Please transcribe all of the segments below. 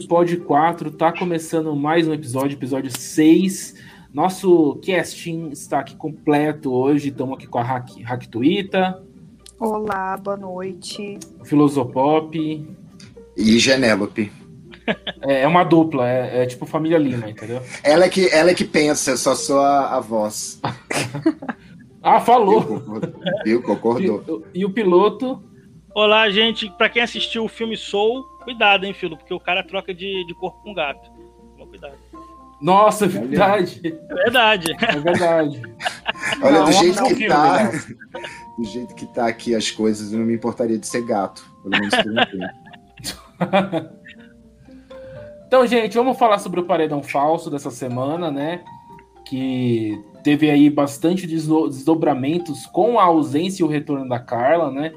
Pod 4, tá começando mais um episódio, episódio 6. Nosso casting está aqui completo hoje. Estamos aqui com a Hack, Hack Tuita. Olá, boa noite. Filosopop. E Genélope. É, é uma dupla, é, é, tipo família Lima, entendeu? Ela é que, ela é que pensa, eu só sou a, a voz. ah, falou! Viu? Concordou. E, e o piloto? Olá, gente. Para quem assistiu o filme Soul, cuidado, hein, filho, porque o cara troca de, de corpo com gato. Toma cuidado. Nossa, é verdade. É verdade. É verdade. Olha, não, do jeito que tá. Do jeito que tá aqui as coisas, eu não me importaria de ser gato. Pelo menos por um tempo. Então, gente, vamos falar sobre o paredão falso dessa semana, né? Que teve aí bastante desdobramentos com a ausência e o retorno da Carla, né?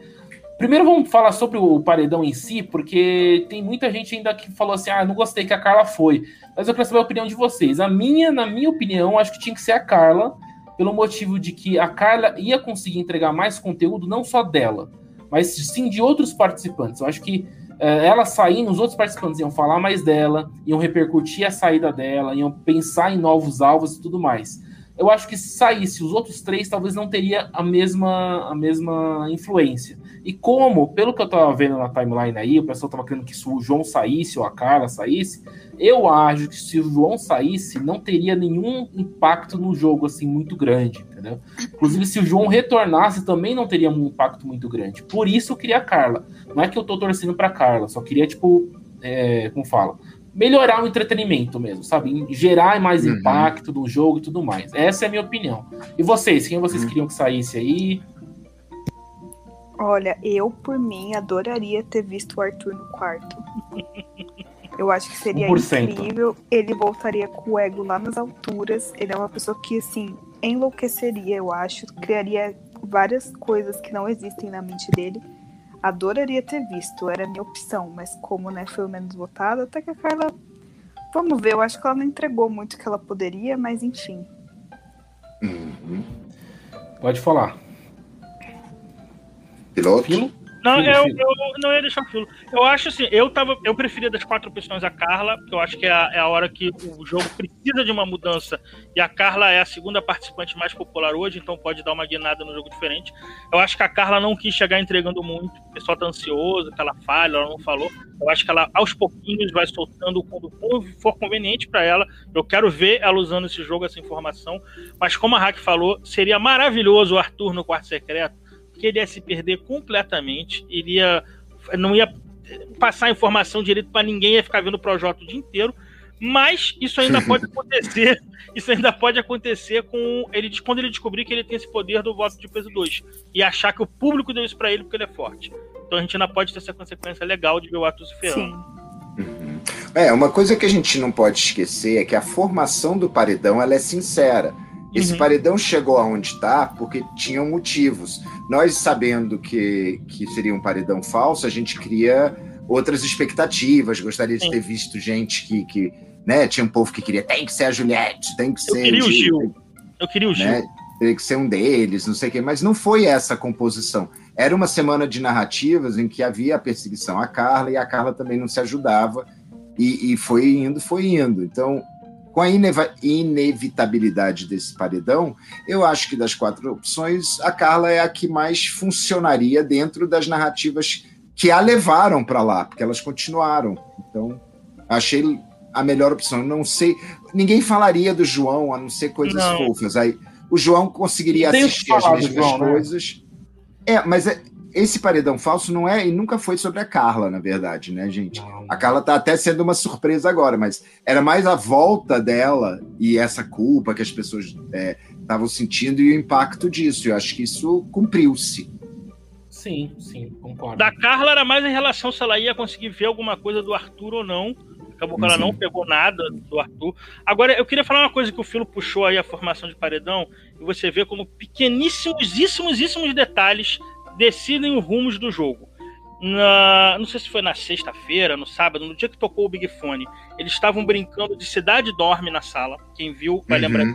Primeiro vamos falar sobre o paredão em si, porque tem muita gente ainda que falou assim: ah, não gostei que a Carla foi. Mas eu quero saber a opinião de vocês. A minha, na minha opinião, acho que tinha que ser a Carla, pelo motivo de que a Carla ia conseguir entregar mais conteúdo, não só dela, mas sim de outros participantes. Eu acho que é, ela saindo, os outros participantes iam falar mais dela, iam repercutir a saída dela, iam pensar em novos alvos e tudo mais. Eu acho que se saísse os outros três, talvez não teria a mesma, a mesma influência. E como, pelo que eu tava vendo na timeline aí, o pessoal tava querendo que o João saísse ou a Carla saísse, eu acho que se o João saísse, não teria nenhum impacto no jogo, assim, muito grande, entendeu? Inclusive, se o João retornasse, também não teria um impacto muito grande. Por isso eu queria a Carla. Não é que eu tô torcendo pra Carla, só queria, tipo, é, como fala, melhorar o entretenimento mesmo, sabe? Gerar mais uhum. impacto no jogo e tudo mais. Essa é a minha opinião. E vocês, quem vocês uhum. queriam que saísse aí? Olha, eu, por mim, adoraria ter visto o Arthur no quarto. Eu acho que seria 1%. incrível. Ele voltaria com o ego lá nas alturas. Ele é uma pessoa que, assim, enlouqueceria, eu acho. Criaria várias coisas que não existem na mente dele. Adoraria ter visto, era a minha opção. Mas como né, foi o menos votado, até que a Carla. Vamos ver, eu acho que ela não entregou muito o que ela poderia, mas enfim. Uhum. Pode falar. Piloto? Filo? Não, eu, eu não ia deixar o filo. Eu acho assim, eu tava. Eu preferia das quatro opções a Carla, porque eu acho que é a, é a hora que o jogo precisa de uma mudança. E a Carla é a segunda participante mais popular hoje, então pode dar uma guinada no jogo diferente. Eu acho que a Carla não quis chegar entregando muito. O pessoal tá ansioso, que ela falha, ela não falou. Eu acho que ela, aos pouquinhos, vai soltando quando for conveniente para ela. Eu quero ver ela usando esse jogo, essa informação. Mas como a Hack falou, seria maravilhoso o Arthur no quarto secreto que ele ia se perder completamente, iria não ia passar informação direito para ninguém, ia ficar vendo o projeto o dia inteiro. Mas isso ainda pode acontecer. Isso ainda pode acontecer com ele quando ele descobrir que ele tem esse poder do voto de peso 2 e achar que o público deu isso para ele porque ele é forte. Então a gente ainda pode ter essa consequência legal de ver o se ferrando. Uhum. É, uma coisa que a gente não pode esquecer é que a formação do paredão ela é sincera. Esse uhum. paredão chegou aonde está porque tinham motivos. Nós, sabendo que, que seria um paredão falso, a gente cria outras expectativas. Gostaria de ter visto gente que, que né, tinha um povo que queria, tem que ser a Juliette, tem que ser. Eu queria o Gil. Gil. Eu queria o Gil. Né, teria que ser um deles, não sei o quê. Mas não foi essa a composição. Era uma semana de narrativas em que havia a perseguição à Carla e a Carla também não se ajudava. E, e foi indo, foi indo. Então, com a inevitabilidade desse paredão, eu acho que das quatro opções, a Carla é a que mais funcionaria dentro das narrativas que a levaram para lá, porque elas continuaram. Então, achei a melhor opção. Não sei, ninguém falaria do João, a não ser coisas não. fofas. Aí, o João conseguiria assistir as mesmas João, né? coisas. Né? É, mas é, esse paredão falso não é e nunca foi sobre a Carla, na verdade, né, gente? Não. A Carla tá até sendo uma surpresa agora, mas era mais a volta dela e essa culpa que as pessoas estavam é, sentindo e o impacto disso. Eu acho que isso cumpriu-se. Sim, sim, concordo. Da Carla era mais em relação se ela ia conseguir ver alguma coisa do Arthur ou não. Acabou que ela não pegou nada do Arthur. Agora, eu queria falar uma coisa que o Filo puxou aí, a formação de paredão, e você vê como pequeníssimos detalhes decidem os rumos do jogo. Na, não sei se foi na sexta-feira, no sábado, no dia que tocou o Big Fone, eles estavam brincando de Cidade Dorme na sala. Quem viu vai uhum. lembrar.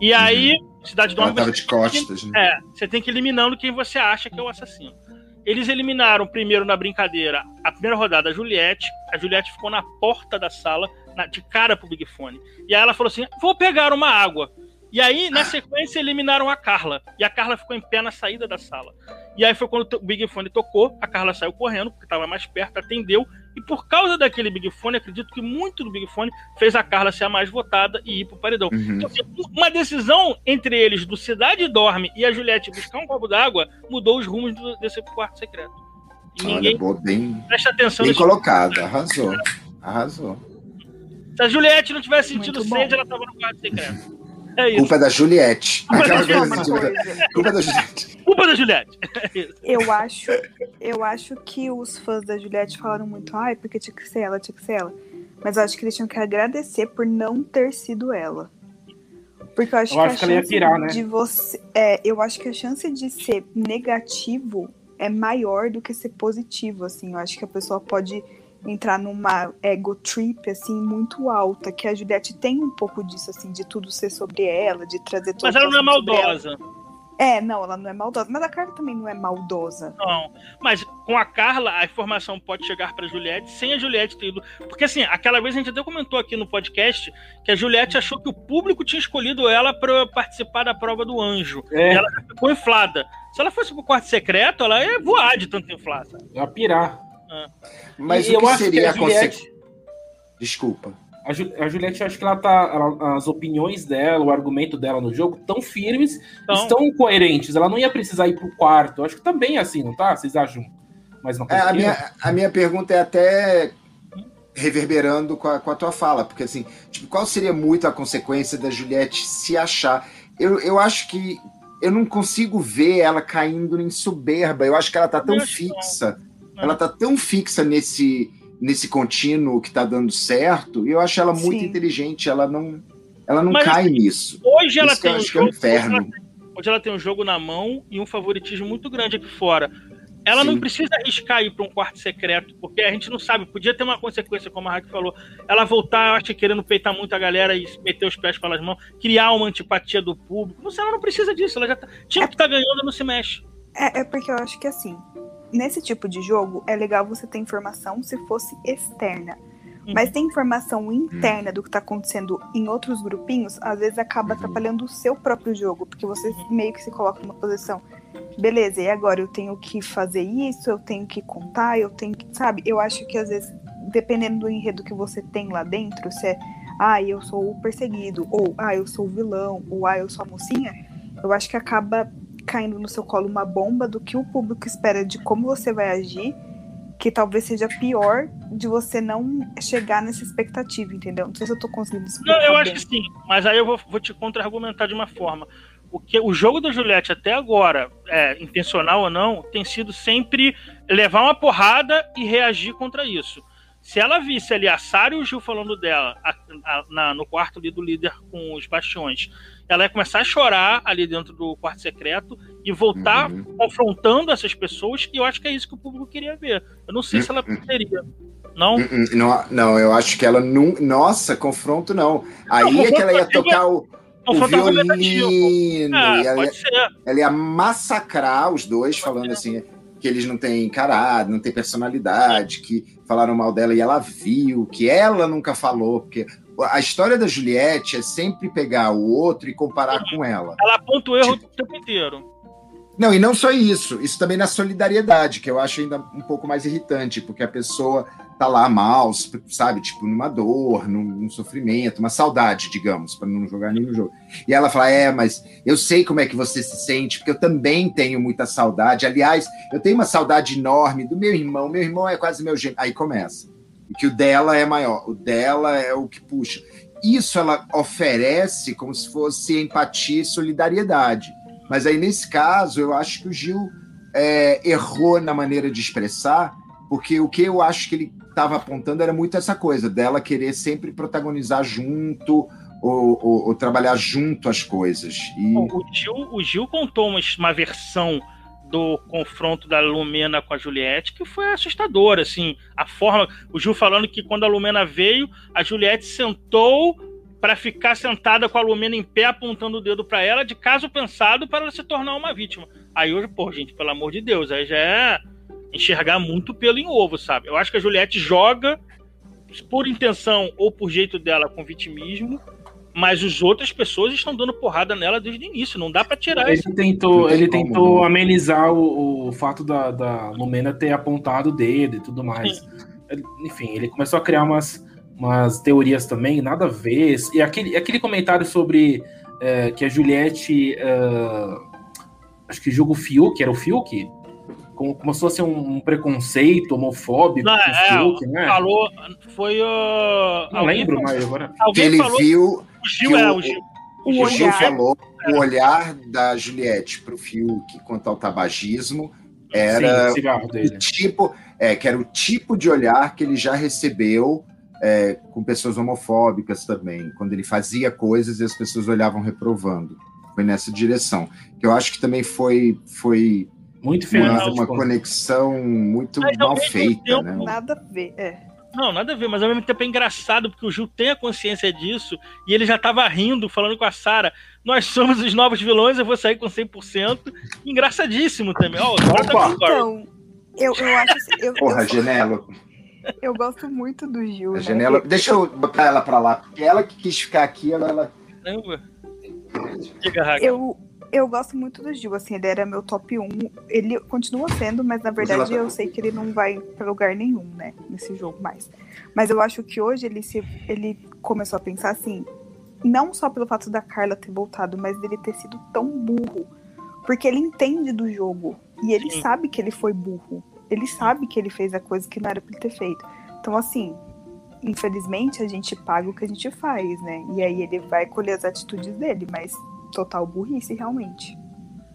E aí, uhum. Cidade Dorme. Ela tava de costas, que, né? É, você tem que ir eliminando quem você acha que é o assassino. eles eliminaram primeiro na brincadeira a primeira rodada a Juliette. A Juliette ficou na porta da sala, na, de cara pro Big Fone. E aí ela falou assim: vou pegar uma água. E aí, na sequência, eliminaram a Carla. E a Carla ficou em pé na saída da sala. E aí foi quando o Big Fone tocou, a Carla saiu correndo, porque estava mais perto, atendeu. E por causa daquele Big Fone, acredito que muito do Big Fone fez a Carla ser a mais votada e ir pro paredão. Uhum. Então, assim, uma decisão entre eles do Cidade Dorme e a Juliette buscar um copo d'água mudou os rumos do, desse quarto secreto. E Olha, ninguém boa, bem, presta atenção bem colocado, arrasou. Arrasou. Se a Juliette não tivesse sentido sede, ela estava no quarto secreto. É isso. Culpa da Juliette. Culpa da, Juliette. Culpa da Juliette. Culpa da Juliette. Eu acho, eu acho que os fãs da Juliette falaram muito, ai, porque tinha que ser ela, tinha que ser ela. Mas eu acho que eles tinham que agradecer por não ter sido ela. Porque eu acho eu que acho a que chance pirar, né? de você. É, eu acho que a chance de ser negativo é maior do que ser positivo, assim. Eu acho que a pessoa pode entrar numa ego trip, assim, muito alta, que a Juliette tem um pouco disso, assim, de tudo ser sobre ela, de trazer tudo. Mas ela não é maldosa. É, não, ela não é maldosa. Mas a Carla também não é maldosa. Não. Mas com a Carla, a informação pode chegar pra Juliette sem a Juliette ter ido. Porque assim, aquela vez a gente até comentou aqui no podcast que a Juliette achou que o público tinha escolhido ela para participar da prova do anjo. É. E ela ficou inflada. Se ela fosse pro quarto secreto, ela ia voar de tanto inflada. Ia pirar. Mas e o que seria a, a consequência? Desculpa. A, Ju, a Juliette, acho que ela tá. Ela, as opiniões dela, o argumento dela no jogo, tão firmes, então... estão coerentes. Ela não ia precisar ir pro quarto. Acho que também é assim, não tá? Vocês acham? Mais uma coisa? É, a, minha, a minha pergunta é até reverberando com a, com a tua fala, porque assim, tipo, qual seria muito a consequência da Juliette se achar? Eu, eu acho que eu não consigo ver ela caindo em soberba. Eu acho que ela tá tão fixa ela tá tão fixa nesse nesse contínuo que tá dando certo, e eu acho ela muito Sim. inteligente, ela não ela não Mas, cai assim, nisso. Hoje ela Isso tem um jogo, é um inferno. Hoje ela, tem, hoje ela, tem, um jogo na mão e um favoritismo muito grande aqui fora. Ela Sim. não precisa arriscar ir para um quarto secreto, porque a gente não sabe, podia ter uma consequência, como a Raque falou. Ela voltar, eu acho, querendo peitar muito a galera e meter os pés pelas mãos, criar uma antipatia do público. Não sei, ela não precisa disso, ela já tá. Time que tá ganhando não se mexe. É, é porque eu acho que assim, nesse tipo de jogo, é legal você ter informação se fosse externa. Uhum. Mas ter informação interna uhum. do que está acontecendo em outros grupinhos, às vezes acaba uhum. atrapalhando o seu próprio jogo, porque você uhum. meio que se coloca numa posição, beleza, e agora eu tenho que fazer isso, eu tenho que contar, eu tenho que, sabe? Eu acho que às vezes, dependendo do enredo que você tem lá dentro, se é, ah, eu sou o perseguido, ou ah, eu sou o vilão, ou ah, eu sou a mocinha, eu acho que acaba caindo no seu colo uma bomba do que o público espera de como você vai agir, que talvez seja pior de você não chegar nessa expectativa, entendeu? Não sei se eu tô conseguindo explicar. Não, eu bem. acho que sim, mas aí eu vou, vou te contra-argumentar de uma forma. O, que, o jogo da Juliette até agora, é, intencional ou não, tem sido sempre levar uma porrada e reagir contra isso. Se ela visse ali a Sara e o Gil falando dela a, a, na, no quarto ali do líder com os bastiões, ela ia começar a chorar ali dentro do quarto secreto e voltar uhum. confrontando essas pessoas, e eu acho que é isso que o público queria ver. Eu não sei uhum. se ela poderia. Não? não? Não, eu acho que ela não. Nossa, confronto não. Aí não, é que ela ia tocar o. O violino, é, ela, ia, ela ia massacrar os dois, falando assim: que eles não têm caráter, não têm personalidade, que falaram mal dela e ela viu, que ela nunca falou, porque a história da Juliette é sempre pegar o outro e comparar com ela. Ela aponta o erro tipo... o tempo inteiro. Não, e não só isso, isso também na solidariedade, que eu acho ainda um pouco mais irritante, porque a pessoa tá lá mal, sabe, tipo, numa dor, num, num sofrimento, uma saudade, digamos, para não jogar nenhum jogo. E ela fala: É, mas eu sei como é que você se sente, porque eu também tenho muita saudade. Aliás, eu tenho uma saudade enorme do meu irmão, meu irmão é quase meu gêmeo. Aí começa. E que o dela é maior, o dela é o que puxa. Isso ela oferece como se fosse empatia e solidariedade. Mas aí, nesse caso, eu acho que o Gil é, errou na maneira de expressar, porque o que eu acho que ele estava apontando era muito essa coisa dela querer sempre protagonizar junto ou, ou, ou trabalhar junto as coisas. E... O, Gil, o Gil contou uma, uma versão do confronto da Lumena com a Juliette que foi assustadora, assim, a forma, o Gil falando que quando a Lumena veio, a Juliette sentou para ficar sentada com a Lumena em pé apontando o dedo para ela de caso pensado para ela se tornar uma vítima. Aí hoje, pô, gente, pelo amor de Deus, aí já é enxergar muito pelo em ovo, sabe? Eu acho que a Juliette joga por intenção ou por jeito dela com vitimismo, mas as outras pessoas estão dando porrada nela desde o início. Não dá para tirar ele isso. Tentou, ele tentou amenizar o, o fato da, da Lumena ter apontado o dedo e tudo mais. Ele, enfim, ele começou a criar umas, umas teorias também, nada a ver. E aquele, aquele comentário sobre é, que a Juliette. É, acho que jogo Fiuk, era o Fiuk? como, começou a ser um, um preconceito homofóbico. Não, é, Fiuk, né? Falou, foi o. Não lembro falou, mais agora. Alguém ele falou, viu. O Gil, é, o Gil. O, o Gil falou o olhar da Juliette para o Fiuk quanto ao tabagismo era Sim, o tipo, é, que era o tipo de olhar que ele já recebeu é, com pessoas homofóbicas também, quando ele fazia coisas e as pessoas olhavam reprovando. Foi nessa direção. Que eu acho que também foi, foi muito uma, uma conexão muito Mas, mal feita, tempo, né? Nada a ver, é. Não, nada a ver, mas ao mesmo tempo é engraçado porque o Gil tem a consciência disso e ele já tava rindo, falando com a Sara: Nós somos os novos vilões, eu vou sair com 100%. Engraçadíssimo também. Ó, tá então, eu, eu acho assim, eu, Porra, eu, Genelo. Eu gosto muito do Gil. A né? Genelo, deixa eu botar ela pra lá, porque ela que quis ficar aqui, ela. ela... Eu, eu gosto muito do Gil, assim, ele era meu top 1. Ele continua sendo, mas na verdade eu sei que ele não vai para lugar nenhum, né, nesse jogo mais. Mas eu acho que hoje ele se ele começou a pensar assim, não só pelo fato da Carla ter voltado, mas dele ter sido tão burro, porque ele entende do jogo e ele Sim. sabe que ele foi burro. Ele sabe que ele fez a coisa que não era para ele ter feito. Então assim, infelizmente a gente paga o que a gente faz, né? E aí ele vai colher as atitudes dele, mas total burrice, realmente.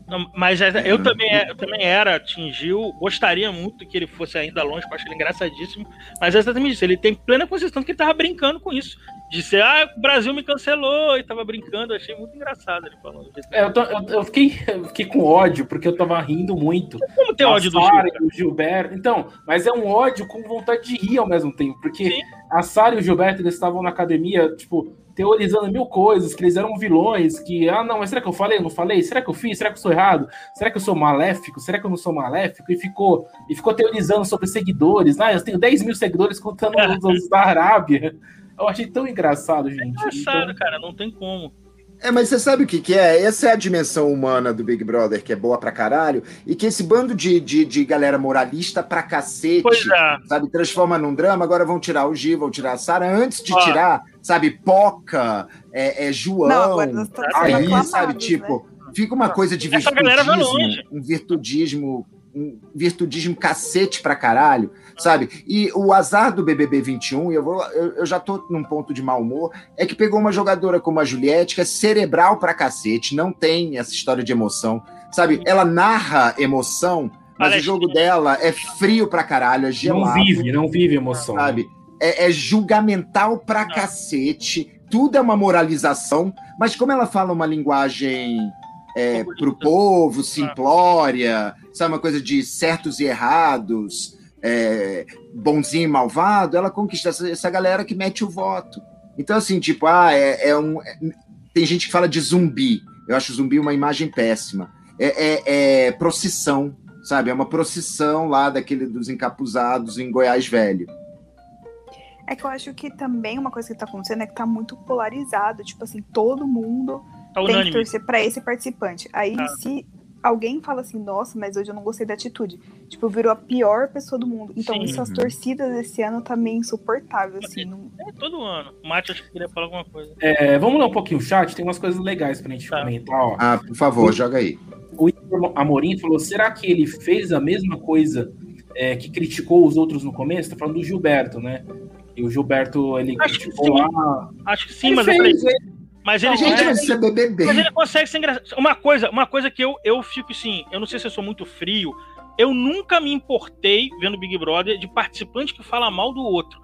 Não, mas é, eu também, é, eu também era, atingiu, gostaria muito que ele fosse ainda longe, eu acho ele engraçadíssimo, mas é exatamente isso, ele tem plena consciência que ele tava brincando com isso, de ser, ah, o Brasil me cancelou, e tava brincando, achei muito engraçado ele falando. É, eu, tô, eu, eu, fiquei, eu, fiquei, com ódio, porque eu tava rindo muito. Como tem ódio do Sara e o Gilberto? Então, mas é um ódio com vontade de rir ao mesmo tempo, porque Sim. a Sara e o Gilberto, eles estavam na academia, tipo, teorizando mil coisas, que eles eram vilões, que, ah, não, mas será que eu falei? Eu não falei? Será que eu fiz? Será que eu sou errado? Será que eu sou maléfico? Será que eu não sou maléfico? E ficou, e ficou teorizando sobre seguidores. Ah, eu tenho 10 mil seguidores contando os, os da Arábia. Eu achei tão engraçado, gente. É engraçado, então... cara, não tem como. É, mas você sabe o que, que é? Essa é a dimensão humana do Big Brother, que é boa pra caralho, e que esse bando de, de, de galera moralista pra cacete, é. sabe, transforma num drama, agora vão tirar o G, vão tirar a Sara, antes de tirar, sabe, Poca, é, é João, Não, aí, sabe, tipo, né? fica uma coisa de virtudismo, um virtudismo virtudismo cacete pra caralho, sabe? E o azar do BBB 21, eu, vou, eu, eu, já tô num ponto de mau humor, é que pegou uma jogadora como a Juliette, que é cerebral pra cacete, não tem essa história de emoção, sabe? Ela narra emoção, mas o jogo dela é frio pra caralho, é gelado. Não vive, não vive emoção. Sabe? É, é julgamental pra cacete, tudo é uma moralização, mas como ela fala uma linguagem é, para o povo, simplória, sabe, uma coisa de certos e errados, é, bonzinho e malvado, ela conquista essa, essa, galera que mete o voto. Então, assim, tipo, ah, é, é um. É, tem gente que fala de zumbi. Eu acho zumbi uma imagem péssima. É, é, é procissão, sabe? É uma procissão lá daquele dos encapuzados em Goiás Velho. É que eu acho que também uma coisa que tá acontecendo é que tá muito polarizado. Tipo assim, todo mundo Tá tem que torcer pra esse participante. Aí, ah. se alguém fala assim, nossa, mas hoje eu não gostei da atitude. Tipo, virou a pior pessoa do mundo. Então, Sim. isso, as torcidas esse ano tá meio insuportável, assim. Não... É todo ano. O Mate acho que queria falar alguma coisa. É, vamos ler um pouquinho o chat, tem umas coisas legais pra gente tá. comentar, ó. Ah, por favor, o, joga aí. O Amorim falou, será que ele fez a mesma coisa é, que criticou os outros no começo? Tá falando do Gilberto, né? E o Gilberto, ele acho criticou lá... Acho que sim, ele mas fez, eu falei... Mas ele, gente, é, mas, BBB. mas ele consegue ser engraçado. Uma coisa, uma coisa que eu, eu fico assim, eu não sei se eu sou muito frio, eu nunca me importei vendo Big Brother de participante que fala mal do outro.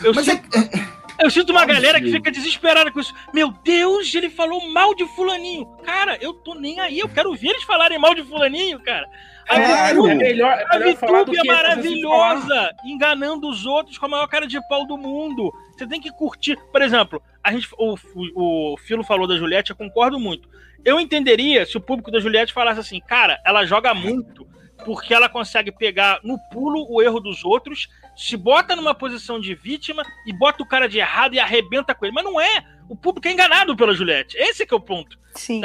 Eu, mas sinto, é... eu sinto uma galera que fica desesperada com isso. Meu Deus, ele falou mal de fulaninho. Cara, eu tô nem aí, eu quero ver eles falarem mal de fulaninho, cara. A é, é melhor, é, melhor é maravilhosa, enganando os outros com a maior cara de pau do mundo. Você tem que curtir. Por exemplo, a gente, o, o, o Filo falou da Juliette, eu concordo muito. Eu entenderia se o público da Juliette falasse assim, cara, ela joga muito, porque ela consegue pegar no pulo o erro dos outros, se bota numa posição de vítima e bota o cara de errado e arrebenta com ele. Mas não é. O público é enganado pela Juliette. Esse que é o ponto. Sim.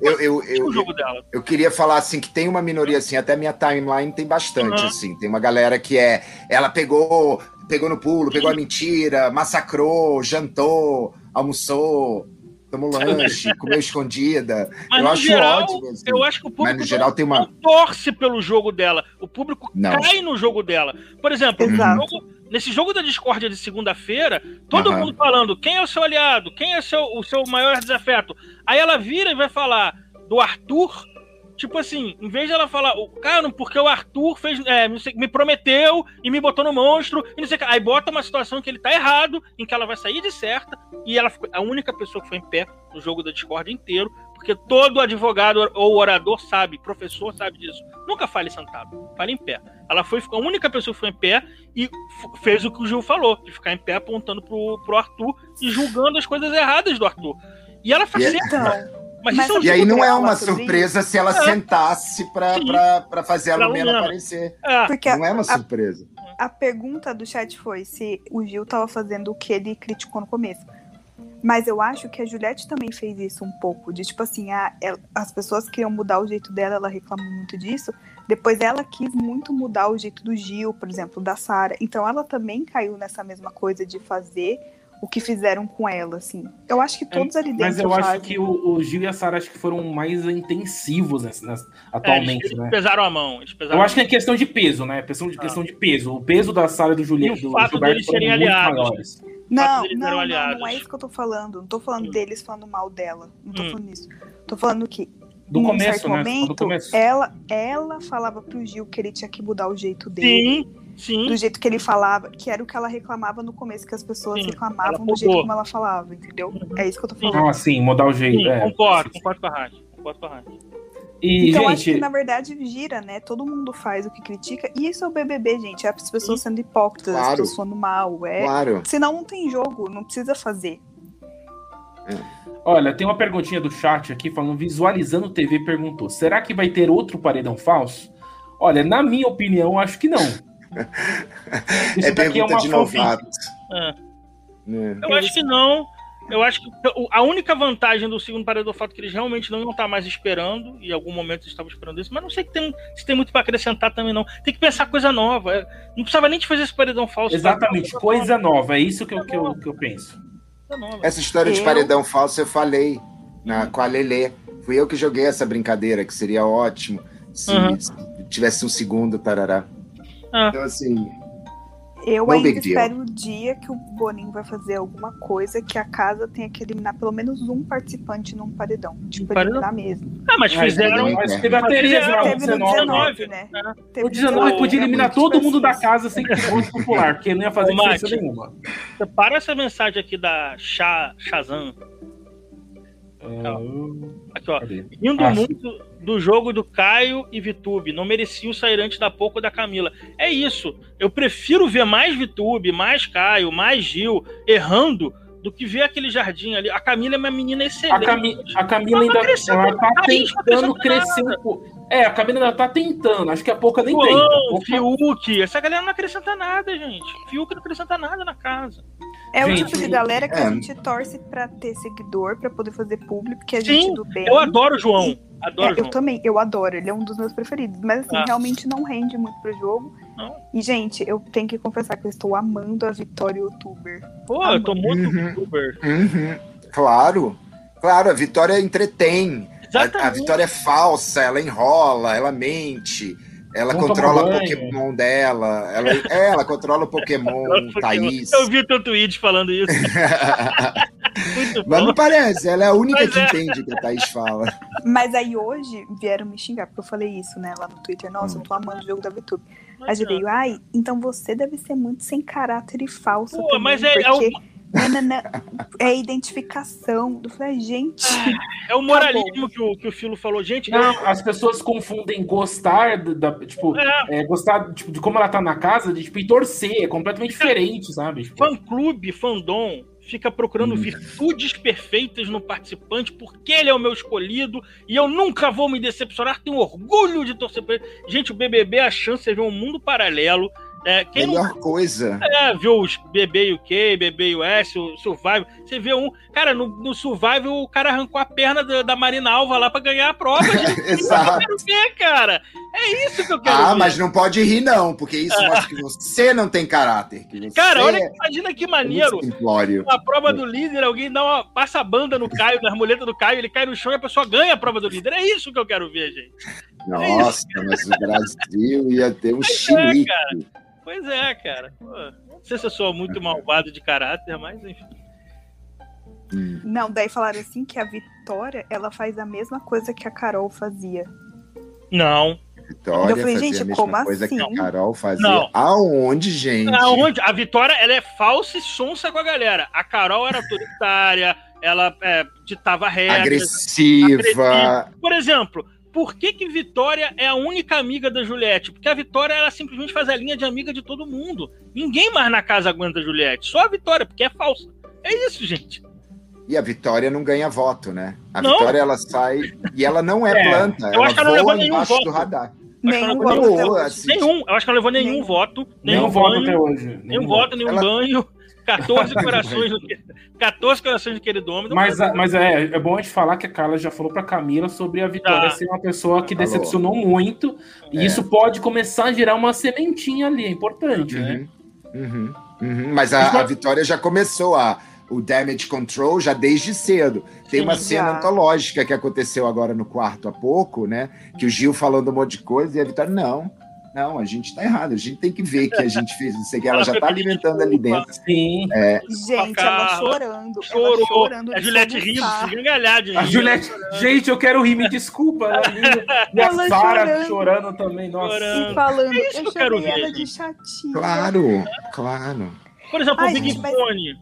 eu, eu, eu, jogo dela. eu queria falar assim que tem uma minoria assim, até minha timeline tem bastante uhum. assim. Tem uma galera que é, ela pegou, pegou no pulo, pegou a mentira, massacrou, jantou, almoçou, tomou lanche, comeu escondida. Mas eu acho geral, ótimo. Assim. Eu acho que o público Mas, no geral, tem uma... não torce pelo jogo dela. O público não. cai no jogo dela. Por exemplo, jogo, nesse jogo da discórdia de segunda-feira, todo uhum. mundo falando quem é o seu aliado, quem é o seu, o seu maior desafeto. Aí ela vira e vai falar do Arthur Tipo assim, em vez de ela falar, cara, porque o Arthur fez, é, me prometeu e me botou no monstro, e não sei o que. Aí bota uma situação que ele tá errado, em que ela vai sair de certa, e ela foi a única pessoa que foi em pé no jogo da Discord inteiro, porque todo advogado ou orador sabe, professor sabe disso. Nunca fale sentado, fale em pé. Ela foi a única pessoa que foi em pé e fez o que o Gil falou, de ficar em pé apontando pro, pro Arthur e julgando as coisas erradas do Arthur. E ela fazia. Então... Mas, Mas e aí não é uma surpresa se ela é. sentasse para fazer a Lumena aparecer. É. Porque não é uma surpresa. A, a, pergunta do chat foi se o Gil estava fazendo o que ele criticou no começo. Mas eu acho que a Juliette também fez isso um pouco, de tipo assim, a, ela, as pessoas queriam mudar o jeito dela, ela reclamou muito disso. Depois ela quis muito mudar o jeito do Gil, por exemplo, da Sara. Então ela também caiu nessa mesma coisa de fazer o que fizeram com ela, assim. Eu acho que todos é, ali dentro. Mas eu fazem... acho que o, o, Gil e a Sara acho que foram mais intensivos nessa, nessa, atualmente, é, eles, né? pesaram a mão. Pesaram eu acho que é questão de peso, né? Questão de, ah. questão de peso. O peso da Sara e do Juliette. E o fato deles serem aliados. Maiores. Não, não, não, não, é isso que eu tô falando. Não tô falando hum. deles falando mal dela. Não tô hum. falando isso. Tô falando que do em começo, certo né? momento, começo. ela, ela falava pro Gil que ele tinha que mudar o jeito dele. Sim. Sim. do jeito que ele falava, que era o que ela reclamava no começo, que as pessoas sim, reclamavam do jeito como ela falava, entendeu? É isso que eu tô falando. Ah, sim, mudar o jeito. Sim, é. Concordo, concordo com a rádio. Concordo com a rádio. E, então, gente... acho que na verdade gira, né? Todo mundo faz o que critica. E isso é o BBB, gente. É as pessoas sendo hipócritas, claro. as pessoas falando mal. É... Claro. Senão não tem jogo, não precisa fazer. É. Olha, tem uma perguntinha do chat aqui falando, visualizando TV, perguntou: será que vai ter outro paredão falso? Olha, na minha opinião, acho que não. Isso é pergunta é de novato. É. É. Eu acho que não. Eu acho que a única vantagem do segundo paredão é o fato que eles realmente não estar mais esperando, e em algum momento eles estavam esperando isso, mas não sei que tem, se tem muito para acrescentar também, não. Tem que pensar coisa nova. É, não precisava nem de fazer esse paredão falso. Exatamente, coisa nova. É isso que eu, que eu, que eu penso. Essa história eu... de paredão falso eu falei na, com a Lelê. Fui eu que joguei essa brincadeira, que seria ótimo se, uhum. se tivesse um segundo tarará. Ah. Então, assim. Eu ainda espero o dia que o Boninho vai fazer alguma coisa que a casa tenha que eliminar pelo menos um participante num paredão. Tipo, paredão? eliminar mesmo. Ah, mas fizeram. Mas teve a Tereza no 19, né? o 19 podia eliminar todo mundo da casa sem que fosse popular, porque não ia fazer diferença nenhuma. Para essa mensagem aqui da Shazam Aqui, ó. Rindo Acho. muito do jogo do Caio e Vitube. Não merecia o sair antes da pouco da Camila. É isso. Eu prefiro ver mais Vitube, mais Caio, mais Gil errando do que ver aquele jardim ali. A Camila é uma menina excelente. A, a Camila ainda ela tá tentando crescer um pouco. É, a Camila ainda tá tentando. Acho que a pouca nem tem. Fiuk. Essa galera não acrescenta nada, gente. Fiuk não acrescenta nada na casa. É gente, o tipo de galera que é. a gente torce pra ter seguidor, pra poder fazer público, que a Sim, gente do bem. Eu adoro o João. Adoro é, João. Eu também, eu adoro. Ele é um dos meus preferidos. Mas assim, ah. realmente não rende muito pro jogo. Não. E, gente, eu tenho que confessar que eu estou amando a Vitória Youtuber. Pô, amando. eu tô muito uhum. Youtuber. Uhum. Claro. Claro, a Vitória entretém. A, a, Vitória é falsa, ela enrola, ela mente. Ela controla o Pokémon dela. Ela, é, ela controla o Pokémon, Thaís. Eu vi o teu tweet falando isso. Mas não parece, ela é a única Mas que é. entende o que a Thaís fala. Mas aí hoje vieram me xingar, porque eu falei isso, né, lá no Twitter. Nossa, hum. eu tô amando o jogo da VTube. Aí veio, ai, então você deve ser muito sem caráter e falsa. Pô, também, mas é, porque... é o é identificação. Eu falei, gente. É o moralismo que o, que o Filo falou, gente. Não, eu... as pessoas confundem gostar da, tipo, é. É, gostar tipo, de como ela tá na casa, de tipo, e torcer, é completamente diferente, sabe? Tipo... Fã clube, fandom, fica procurando hum. virtudes perfeitas no participante, porque ele é o meu escolhido e eu nunca vou me decepcionar. Tenho orgulho de torcer por ele. Gente, o BBB é a chance de ver um mundo paralelo é, quem Melhor não, coisa. É, viu os BB UK, BB US, o Survival. Você vê um. Cara, no, no Survival o cara arrancou a perna da, da Marina Alva lá pra ganhar a prova. Exato. Eu quero ver, cara. É isso que eu quero ah, ver. Ah, mas não pode rir, não, porque isso ah. mostra que você não tem caráter. cara, olha, imagina que maneiro. Na prova do líder, alguém dá uma, passa a banda no Caio, nas muletas do Caio, ele cai no chão e a pessoa ganha a prova do líder. É isso que eu quero ver, gente. É Nossa, é mas o Brasil ia ter um chilique. É, Pois é, cara. Pô, não sei se eu sou muito malvado de caráter, mas enfim. Não, daí falaram assim que a Vitória, ela faz a mesma coisa que a Carol fazia. Não. Vitória eu falei, gente, a mesma como coisa assim? que a assim? Carol fazia. Não. Aonde, gente? Aonde? A Vitória, ela é falsa e sonsa com a galera. A Carol era autoritária, ela é, ditava regras. Agressiva. agressiva. Por exemplo, por que, que Vitória é a única amiga da Juliette? Porque a Vitória ela simplesmente faz a linha de amiga de todo mundo. Ninguém mais na casa aguenta a Juliette, só a Vitória, porque é falsa. É isso, gente. E a Vitória não ganha voto, né? A não. Vitória ela sai e ela não é, é. planta. Eu acho que ela não levou nenhum voto. do radar. Nenhum voto. Assim, nenhum. Eu acho que ela não levou nenhum, nenhum. voto. Nenhum, nenhum voto até hoje. Nenhum, nenhum voto, nenhum ela... banho. 14 corações, do, 14 corações do queridômetro. Mas, a, mas é, é bom a gente falar que a Carla já falou para Camila sobre a Vitória ser uma pessoa que decepcionou muito. É. E isso pode começar a gerar uma sementinha ali, é importante, né? uhum. né? Uhum. Uhum. Mas a, a, Vitória já começou a, o damage control já desde cedo. Tem uma cena antológica que aconteceu agora no quarto há pouco, né? Que o Gil falando um monte de coisa e a Vitória, não não, a gente tá errado, a gente tem que ver que a gente fez isso aqui, ela, ela já tá alimentando ali dentro. Sim. É. Gente, ela chorando. Chorou. Ela chorando a Juliette rindo, rir. A Juliette, gente, eu quero rir, me desculpa. E a Sara chorando. chorando. também, nossa. Chorando. E falando, é isso que eu, quero ver. ela de chatinha. Claro, claro. Por exemplo, Ai, o Big gente, Fone.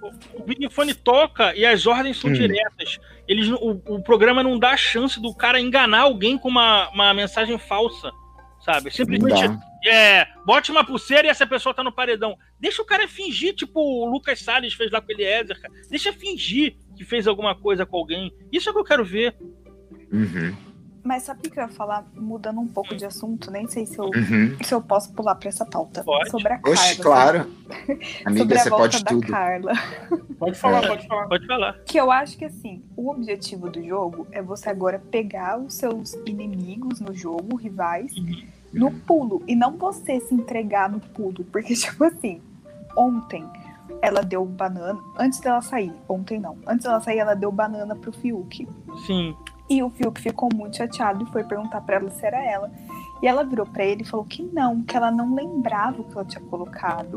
Mas... O Big Fone toca e as ordens são hum. diretas. Eles, o, o programa não dá a chance do cara enganar alguém com uma, uma mensagem falsa sabe? Simplesmente é, bote uma pulseira e essa pessoa tá no paredão. Deixa o cara fingir, tipo o Lucas Salles fez lá com o Eliezer, cara. Deixa fingir que fez alguma coisa com alguém. Isso é o que eu quero ver. Uhum. Mas sabe o que eu ia falar, mudando um pouco de assunto? Nem sei se eu, uhum. se eu posso pular para essa pauta. Pode. Sobre a Carla. Oxe, claro. Amiga, sobre a você pode da tudo. Carla. Pode falar, é. pode falar. Pode falar. Que eu acho que assim, o objetivo do jogo é você agora pegar os seus inimigos no jogo, rivais, uhum no pulo e não você se entregar no pulo, porque tipo assim, ontem ela deu banana, antes dela sair, ontem não, antes dela sair ela deu banana pro Fiuk. Sim. E o Fiuk ficou muito chateado e foi perguntar para ela se era ela. E ela virou para ele e falou que não, que ela não lembrava o que ela tinha colocado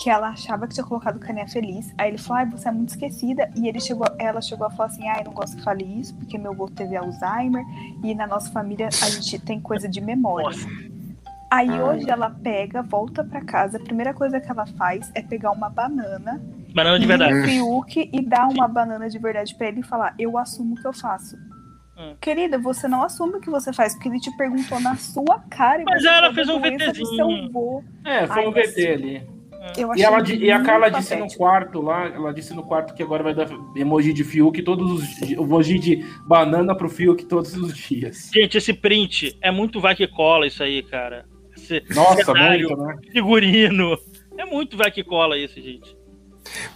que ela achava que tinha colocado Caninha Feliz. Aí ele falou, ai, você é muito esquecida. E ele chegou, ela chegou a falar assim, ai, não gosto que fale isso, porque meu avô teve Alzheimer e na nossa família a gente tem coisa de memória. Nossa. Aí ai. hoje ela pega, volta para casa, a primeira coisa que ela faz é pegar uma banana. Banana de verdade. Fiuk e dar uma banana de verdade para ele e falar, eu assumo o que eu faço. Hum. Querida, você não assume o que você faz, porque ele te perguntou na sua cara. Mas ela fez um VTzinho. É, foi Ai, um VT ali. E, ela, e a Carla disse no quarto lá, ela disse no quarto que agora vai dar emoji de Fiuk todos os emoji de banana pro Fiuk todos os dias. Gente, esse print é muito vai que cola isso aí, cara. Esse Nossa, cenário, muito, né? Figurino. É muito vai que cola isso, gente.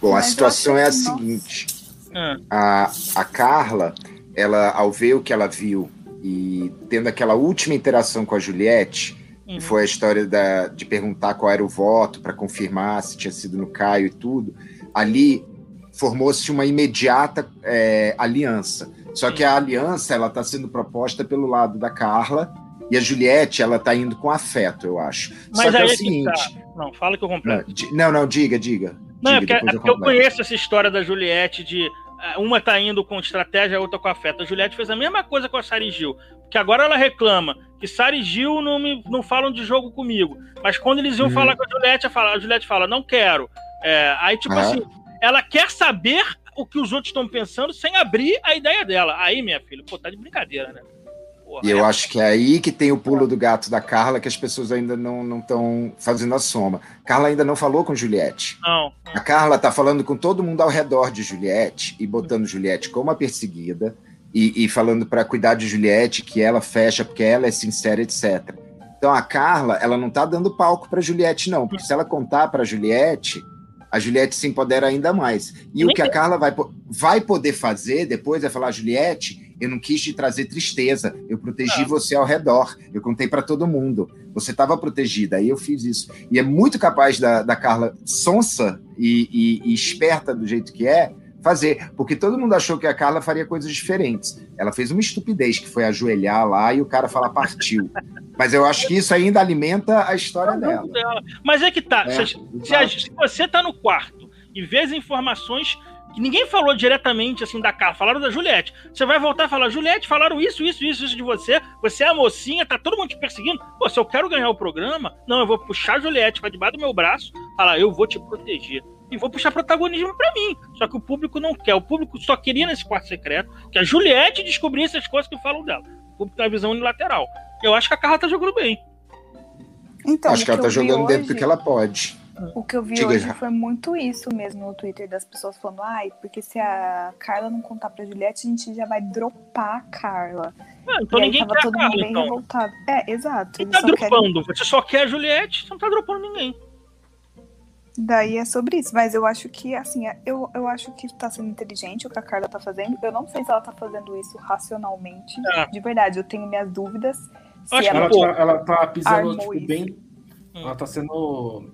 Bom, a situação é a seguinte. Ah. A, a Carla, ela, ao ver o que ela viu e tendo aquela última interação com a Juliette, Uhum. Foi a história da, de perguntar qual era o voto para confirmar se tinha sido no Caio e tudo. Ali formou-se uma imediata é, aliança. Só que a aliança ela está sendo proposta pelo lado da Carla e a Juliette ela está indo com afeto, eu acho. Mas Só que é o seguinte. Tá. Não, fala que eu completo. Não, não, diga, diga. Não, diga, é porque, é porque eu, eu conheço essa história da Juliette de é, uma tá indo com estratégia, a outra com afeto. A Juliette fez a mesma coisa com a Sari Gil. Porque agora ela reclama que Sari Gil não, me, não falam de jogo comigo. Mas quando eles iam uhum. falar com a Juliette, a, Juliette fala, não quero. É, aí, tipo uhum. assim, ela quer saber o que os outros estão pensando sem abrir a ideia dela. Aí, minha filha, pô, tá de brincadeira, né? Porra, e eu é. acho que é aí que tem o pulo do gato da Carla, que as pessoas ainda não estão fazendo a soma. Carla ainda não falou com Juliette. Não. A Carla está falando com todo mundo ao redor de Juliette e botando Juliette como a perseguida e, e falando para cuidar de Juliette, que ela fecha porque ela é sincera, etc. Então a Carla, ela não está dando palco para Juliette, não, porque se ela contar para Juliette, a Juliette se empodera ainda mais. E o que a Carla vai, vai poder fazer depois é falar, Juliette, eu não quis te trazer tristeza, eu protegi ah. você ao redor, eu contei para todo mundo, você estava protegida, aí eu fiz isso. E é muito capaz da, da Carla sonsa e, e, e esperta do jeito que é, fazer, porque todo mundo achou que a Carla faria coisas diferentes. Ela fez uma estupidez, que foi ajoelhar lá e o cara falar partiu. Mas eu acho que isso ainda alimenta a história dela. dela. Mas é que tá, é, se, se, se, você tá no quarto e vê as informações ninguém falou diretamente assim da Carla, falaram da Juliette. Você vai voltar e falar, Juliette, falaram isso, isso, isso, isso de você, você é a mocinha, tá todo mundo te perseguindo. Pô, se eu quero ganhar o programa, não, eu vou puxar a Juliette pra debaixo do meu braço, falar, eu vou te proteger e vou puxar protagonismo para mim. Só que o público não quer. O público só queria nesse quarto secreto que a Juliette descobrisse as coisas que falam dela. O público tem uma visão unilateral. Eu acho que a Carla tá jogando bem. Então, acho que ela tá jogando hoje, dentro do que ela pode. O que eu vi Diga hoje já. foi muito isso mesmo no Twitter, das pessoas falando, ai, porque se a Carla não contar pra Juliette, a gente já vai dropar a Carla. Ah, então e ninguém tava quer todo Carla, mundo bem então. revoltado. É, exato. Você tá dropando, querem... você só quer a Juliette, você não tá dropando ninguém. Daí é sobre isso, mas eu acho que, assim, é, eu, eu acho que tá sendo inteligente o que a Carla tá fazendo. Eu não sei se ela tá fazendo isso racionalmente. É. De verdade, eu tenho minhas dúvidas. Se ela, ela, tá, ela tá pisando, tipo, isso. bem. Hum. Ela tá sendo.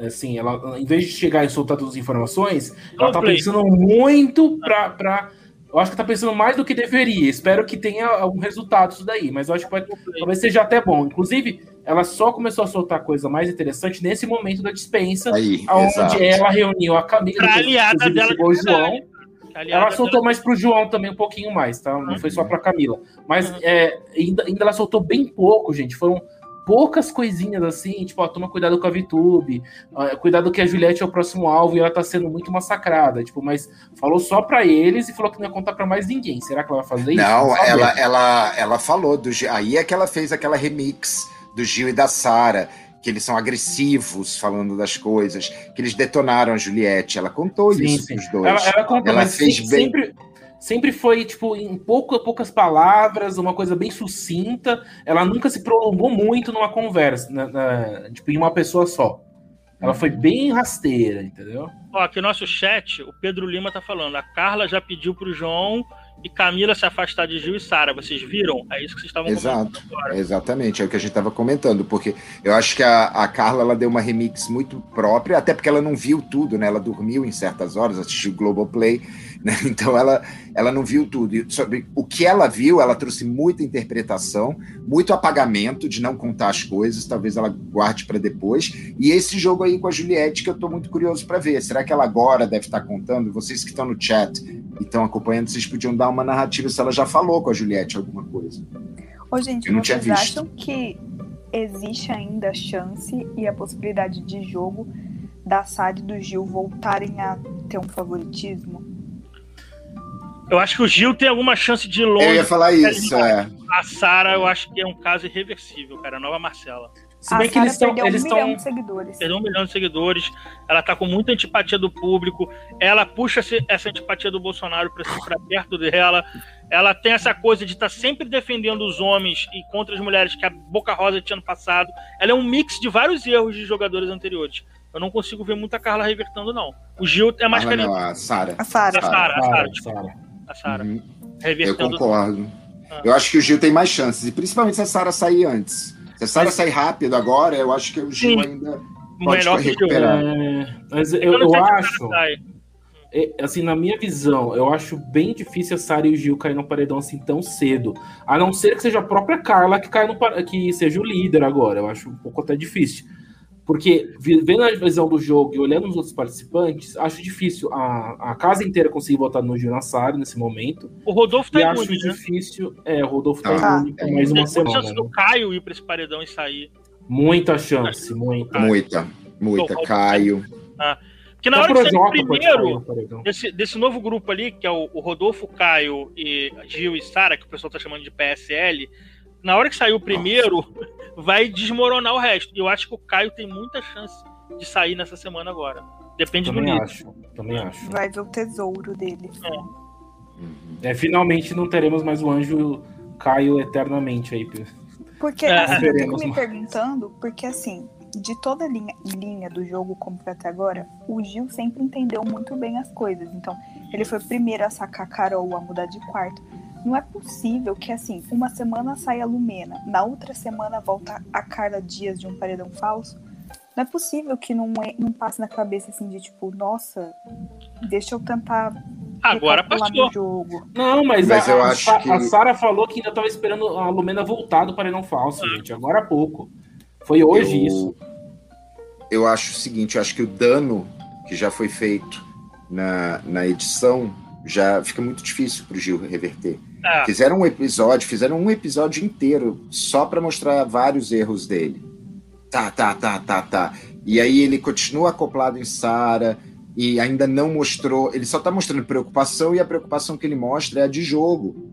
Assim, ela, em vez de chegar e soltar todas as informações, ela tá pensando muito pra, pra. Eu acho que tá pensando mais do que deveria. Espero que tenha algum resultado isso daí, mas eu acho que pode, talvez seja até bom. Inclusive, ela só começou a soltar coisa mais interessante nesse momento da dispensa, Aí, onde exato. ela reuniu a Camila, pra aliada dela o João. Ela soltou mais pro João também um pouquinho mais, tá? Não uhum. foi só pra Camila. Mas uhum. é, ainda, ainda ela soltou bem pouco, gente. Foram poucas coisinhas assim, tipo, ó, toma cuidado com a VTube, cuidado que a Juliette é o próximo alvo e ela tá sendo muito massacrada, tipo, mas falou só para eles e falou que não ia contar para mais ninguém. Será que ela vai fazer isso? Não, ela, ela, ela falou do aí é que ela fez aquela remix do Gil e da Sara, que eles são agressivos falando das coisas, que eles detonaram a Juliette. Ela contou sim, isso sim. os dois. Ela, ela, contou, ela fez sim, bem. Sempre, sempre foi, tipo, em pouco, poucas palavras, uma coisa bem sucinta. Ela nunca se prolongou muito numa conversa, na, na, tipo, em uma pessoa só. Ela foi bem rasteira, entendeu? Ó, aqui no nosso chat, o Pedro Lima tá falando. A Carla já pediu pro João e Camila se afastar de Gil e Sara. Vocês viram? É isso que vocês estavam Exato, agora. exatamente, é o que a gente estava comentando, porque eu acho que a, a Carla ela deu uma remix muito própria, até porque ela não viu tudo, né? Ela dormiu em certas horas, assistiu Globoplay, né? Então ela, ela não viu tudo. E sobre o que ela viu, ela trouxe muita interpretação, muito apagamento de não contar as coisas, talvez ela guarde para depois. E esse jogo aí com a Juliette que eu estou muito curioso para ver. Será que ela agora deve estar tá contando? Vocês que estão no chat e estão acompanhando, vocês podiam dar uma narrativa se ela já falou com a Juliette alguma coisa. Ô, gente, eu não vocês tinha visto. acham que existe ainda a chance e a possibilidade de jogo da Sara e do Gil voltarem a ter um favoritismo? Eu acho que o Gil tem alguma chance de ir longe. Eu ia falar isso, é. A Sara, eu acho que é um caso irreversível, cara. A nova Marcela. Se bem a que eles estão. Eles um estão... milhão de seguidores. Perdeu um milhão de seguidores. Ela tá com muita antipatia do público. Ela puxa essa antipatia do Bolsonaro pra, pra perto dela. Ela tem essa coisa de estar tá sempre defendendo os homens e contra as mulheres que a Boca Rosa tinha no passado. Ela é um mix de vários erros de jogadores anteriores. Eu não consigo ver muita Carla revertendo, não. O Gil é mais carinhoso. A Sara. A Sara. A Sara. A Sara a Sara. Uhum. Eu concordo. Ah. Eu acho que o Gil tem mais chances, e principalmente se a Sara sair antes. Se a Sara mas... sair rápido agora, eu acho que o Gil Sim. ainda pode Melhor recuperar. É, mas eu, eu, eu acho. É, assim, na minha visão, eu acho bem difícil a Sara e o Gil cair no paredão assim tão cedo. A não ser que seja a própria Carla que caia no que seja o líder agora. Eu acho um pouco até difícil. Porque, vendo a visão do jogo e olhando os outros participantes, acho difícil a, a casa inteira conseguir votar no Gil Nassar nesse momento. O Rodolfo tá e acho né? difícil. É, o Rodolfo tá ah, por mais uma semana. Tem chance do Caio ir para esse paredão e sair. Muita chance, muita. Muita, muita. Caio. Ah, Que na hora que saiu o primeiro desse, desse novo grupo ali, que é o, o Rodolfo, Caio, e Gil e Sara, que o pessoal tá chamando de PSL, na hora que sair o primeiro, Nossa. vai desmoronar o resto. E eu acho que o Caio tem muita chance de sair nessa semana agora. Depende também do nível. Acho, também acho. Vai ver o tesouro dele. É. é. finalmente não teremos mais o anjo Caio eternamente aí. Porque é. assim, eu fico me perguntando, porque assim, de toda a linha, linha do jogo como foi até agora, o Gil sempre entendeu muito bem as coisas. Então, ele foi o primeiro a sacar a Carol, a mudar de quarto. Não é possível que, assim, uma semana saia a Lumena, na outra semana volta a Carla Dias de um paredão falso. Não é possível que não, é, não passe na cabeça, assim, de tipo, nossa, deixa eu tentar Agora passou. Jogo. Não, mas, mas a, eu acho a, que... a Sara falou que ainda estava esperando a Lumena voltar do paredão falso, ah. gente. Agora há pouco. Foi hoje eu, isso. Eu acho o seguinte, eu acho que o dano que já foi feito na, na edição já fica muito difícil para o Gil reverter. Ah. Fizeram um episódio, fizeram um episódio inteiro só para mostrar vários erros dele. Tá, tá, tá, tá, tá. E aí ele continua acoplado em Sara e ainda não mostrou. Ele só está mostrando preocupação e a preocupação que ele mostra é a de jogo.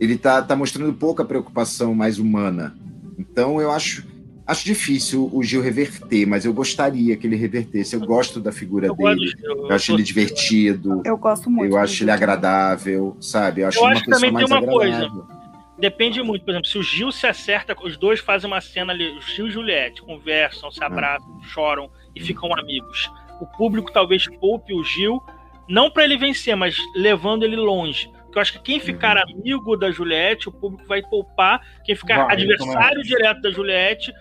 Ele tá, tá mostrando pouca preocupação mais humana. Então eu acho Acho difícil o Gil reverter, mas eu gostaria que ele revertesse. Eu gosto da figura eu dele. Gosto, eu, eu, acho ele divertido. Eu gosto muito. Eu acho ele agradável, sabe? Eu acho, eu acho uma pessoa mais agradável. Coisa. Depende muito, por exemplo, se o Gil se acerta, os dois fazem uma cena ali, o Gil e Juliette conversam, se abraçam, ah. choram e ficam amigos. O público talvez poupe o Gil, não para ele vencer, mas levando ele longe. Porque eu acho que quem ficar uhum. amigo da Juliette, o público vai poupar. Quem ficar vai, adversário direto da Juliette,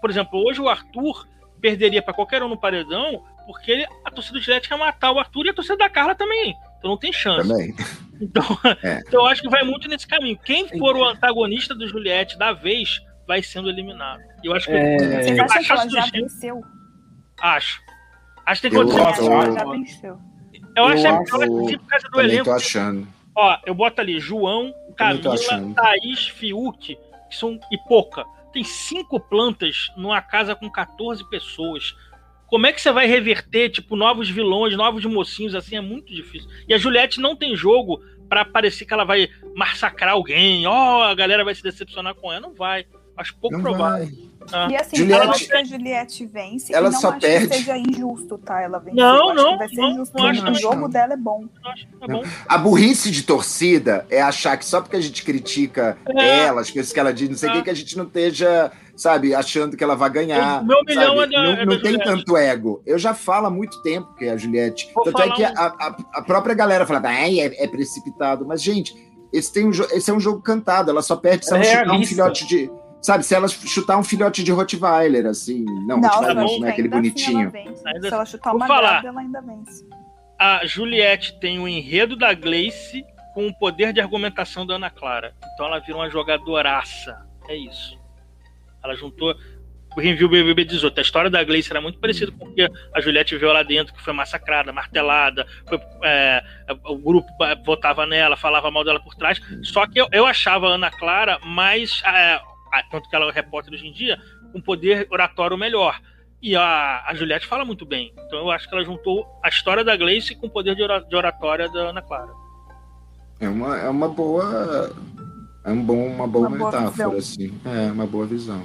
por exemplo, hoje o Arthur perderia para qualquer um no paredão, porque ele, a torcida do Gillette quer matar o Arthur e a torcida da Carla também. Então não tem chance. Também. Então, é. então eu acho que vai muito nesse caminho. Quem for o antagonista do Juliette da vez vai sendo eliminado. Eu acho que é... Você acha que ela já Gil... venceu? Acho. Acho que tem que acontecer. Eu, ela já venceu. Eu, acho, eu acho, que por causa do elenco. Tô achando. Ó, eu boto ali João, Camila, Thaís, Fiuk, que são e pouca tem cinco plantas numa casa com 14 pessoas. Como é que você vai reverter, tipo, novos vilões, novos mocinhos, assim, é muito difícil. E a Juliette não tem jogo para parecer que ela vai massacrar alguém, ó, oh, a galera vai se decepcionar com ela. Não vai. Acho pouco não provável. Ah. E assim, Juliette, eu acho que a Juliette vence. Ela só acho perde. que seja injusto, tá? Ela vence. Não, não. vai ser não, injusto. Não, não o jogo não. dela é bom. É bom. A burrice de torcida é achar que só porque a gente critica é. ela, as coisas que ela diz, não sei o é. que, que a gente não esteja, sabe, achando que ela vai ganhar. O meu milhão é da, Não, é não tem tanto ego. Eu já falo há muito tempo que é a Juliette. Vou Tanto é que um... a, a, a, própria galera fala, ah, é, é precipitado. Mas, gente, esse, tem um, esse é um jogo cantado. Ela só perde se ela é chutar um filhote de Sabe, se ela chutar um filhote de Rottweiler, assim. Não, não Rottweiler não, é aquele bonitinho. Assim se ela chutar uma falar, ela ainda vence. A Juliette tem o enredo da Gleice com o poder de argumentação da Ana Clara. Então ela vira uma jogadoraça. É isso. Ela juntou. Quem viu o BBB 18, a história da Gleice era muito parecida com o que a Juliette viu lá dentro, que foi massacrada, martelada, foi, é, o grupo votava nela, falava mal dela por trás. Só que eu, eu achava a Ana Clara mais. É, tanto que ela é repórter hoje em dia, com poder oratório melhor. E a, a Juliette fala muito bem. Então eu acho que ela juntou a história da Gleice com o poder de oratória da Ana Clara. É uma, é uma boa. É um bom, uma boa uma metáfora, boa assim. É, uma boa visão.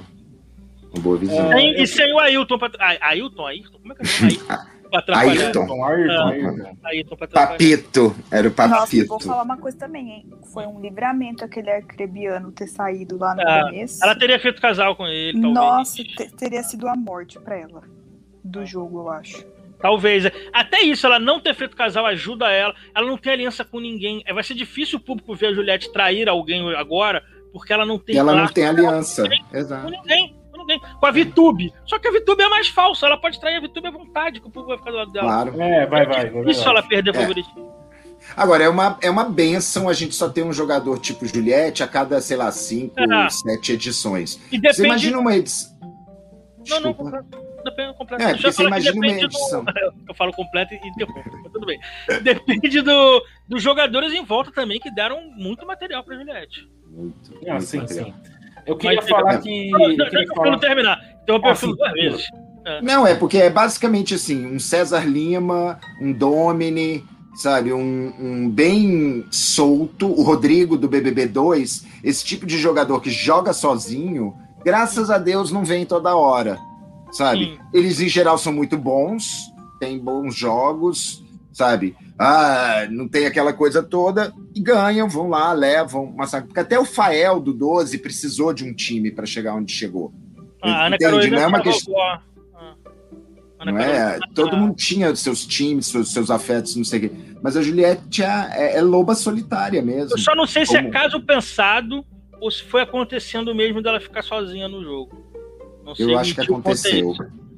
Uma boa visão. É, e sem o Ailton pra. Ailton, Ailton? Como é que é? Ailton? Ayrton. Ayrton, Ayrton. Papito. Era o Papito. Nossa, vou falar uma coisa também, hein? Foi um livramento aquele arcrebiano ter saído lá no ah, começo. Ela teria feito casal com ele, talvez. Nossa, teria sido a morte pra ela. Do jogo, eu acho. Talvez. Até isso, ela não ter feito casal ajuda ela. Ela não tem aliança com ninguém. Vai ser difícil o público ver a Juliette trair alguém agora, porque ela não tem. Ela não tem aliança. Exato. Com ninguém ninguém. Com a VTube. Só que a VTube é mais falsa. Ela pode trair a VTube à vontade, que o povo vai ficar do lado dela. Claro. É, vai, vai. vai Isso ela perder é. favoritismo. Agora, é uma, é uma benção a gente só ter um jogador tipo Juliette a cada, sei lá, cinco, é. sete edições. E depende... Você imagina uma edição. Não, não, depende completo. É, porque você imagina uma edição. Do... Eu falo completo e interrompo, mas tudo bem. Depende do, dos jogadores em volta também, que deram muito material pra Juliette. Muito. Ah, muito sim, sim. Eu queria Mas, falar que. Não, eu queria falar... terminar. Então eu ah, duas vezes. É. Não, é porque é basicamente assim, um César Lima, um Domini, sabe, um, um, bem solto, o Rodrigo do BBB 2, esse tipo de jogador que joga sozinho, graças a Deus não vem toda hora, sabe? Sim. Eles em geral são muito bons, têm bons jogos, sabe? Ah, não tem aquela coisa toda e ganham, vão lá, levam, massacre. Porque até o Fael do 12 precisou de um time para chegar onde chegou. Ah, Entende? Não é uma questão. Não é? Todo mundo tinha seus times, seus, seus afetos, não sei o quê. Mas a Juliette é, é, é loba solitária mesmo. Eu só não sei Como... se é caso pensado ou se foi acontecendo mesmo dela ficar sozinha no jogo. Não sei, Eu acho que aconteceu.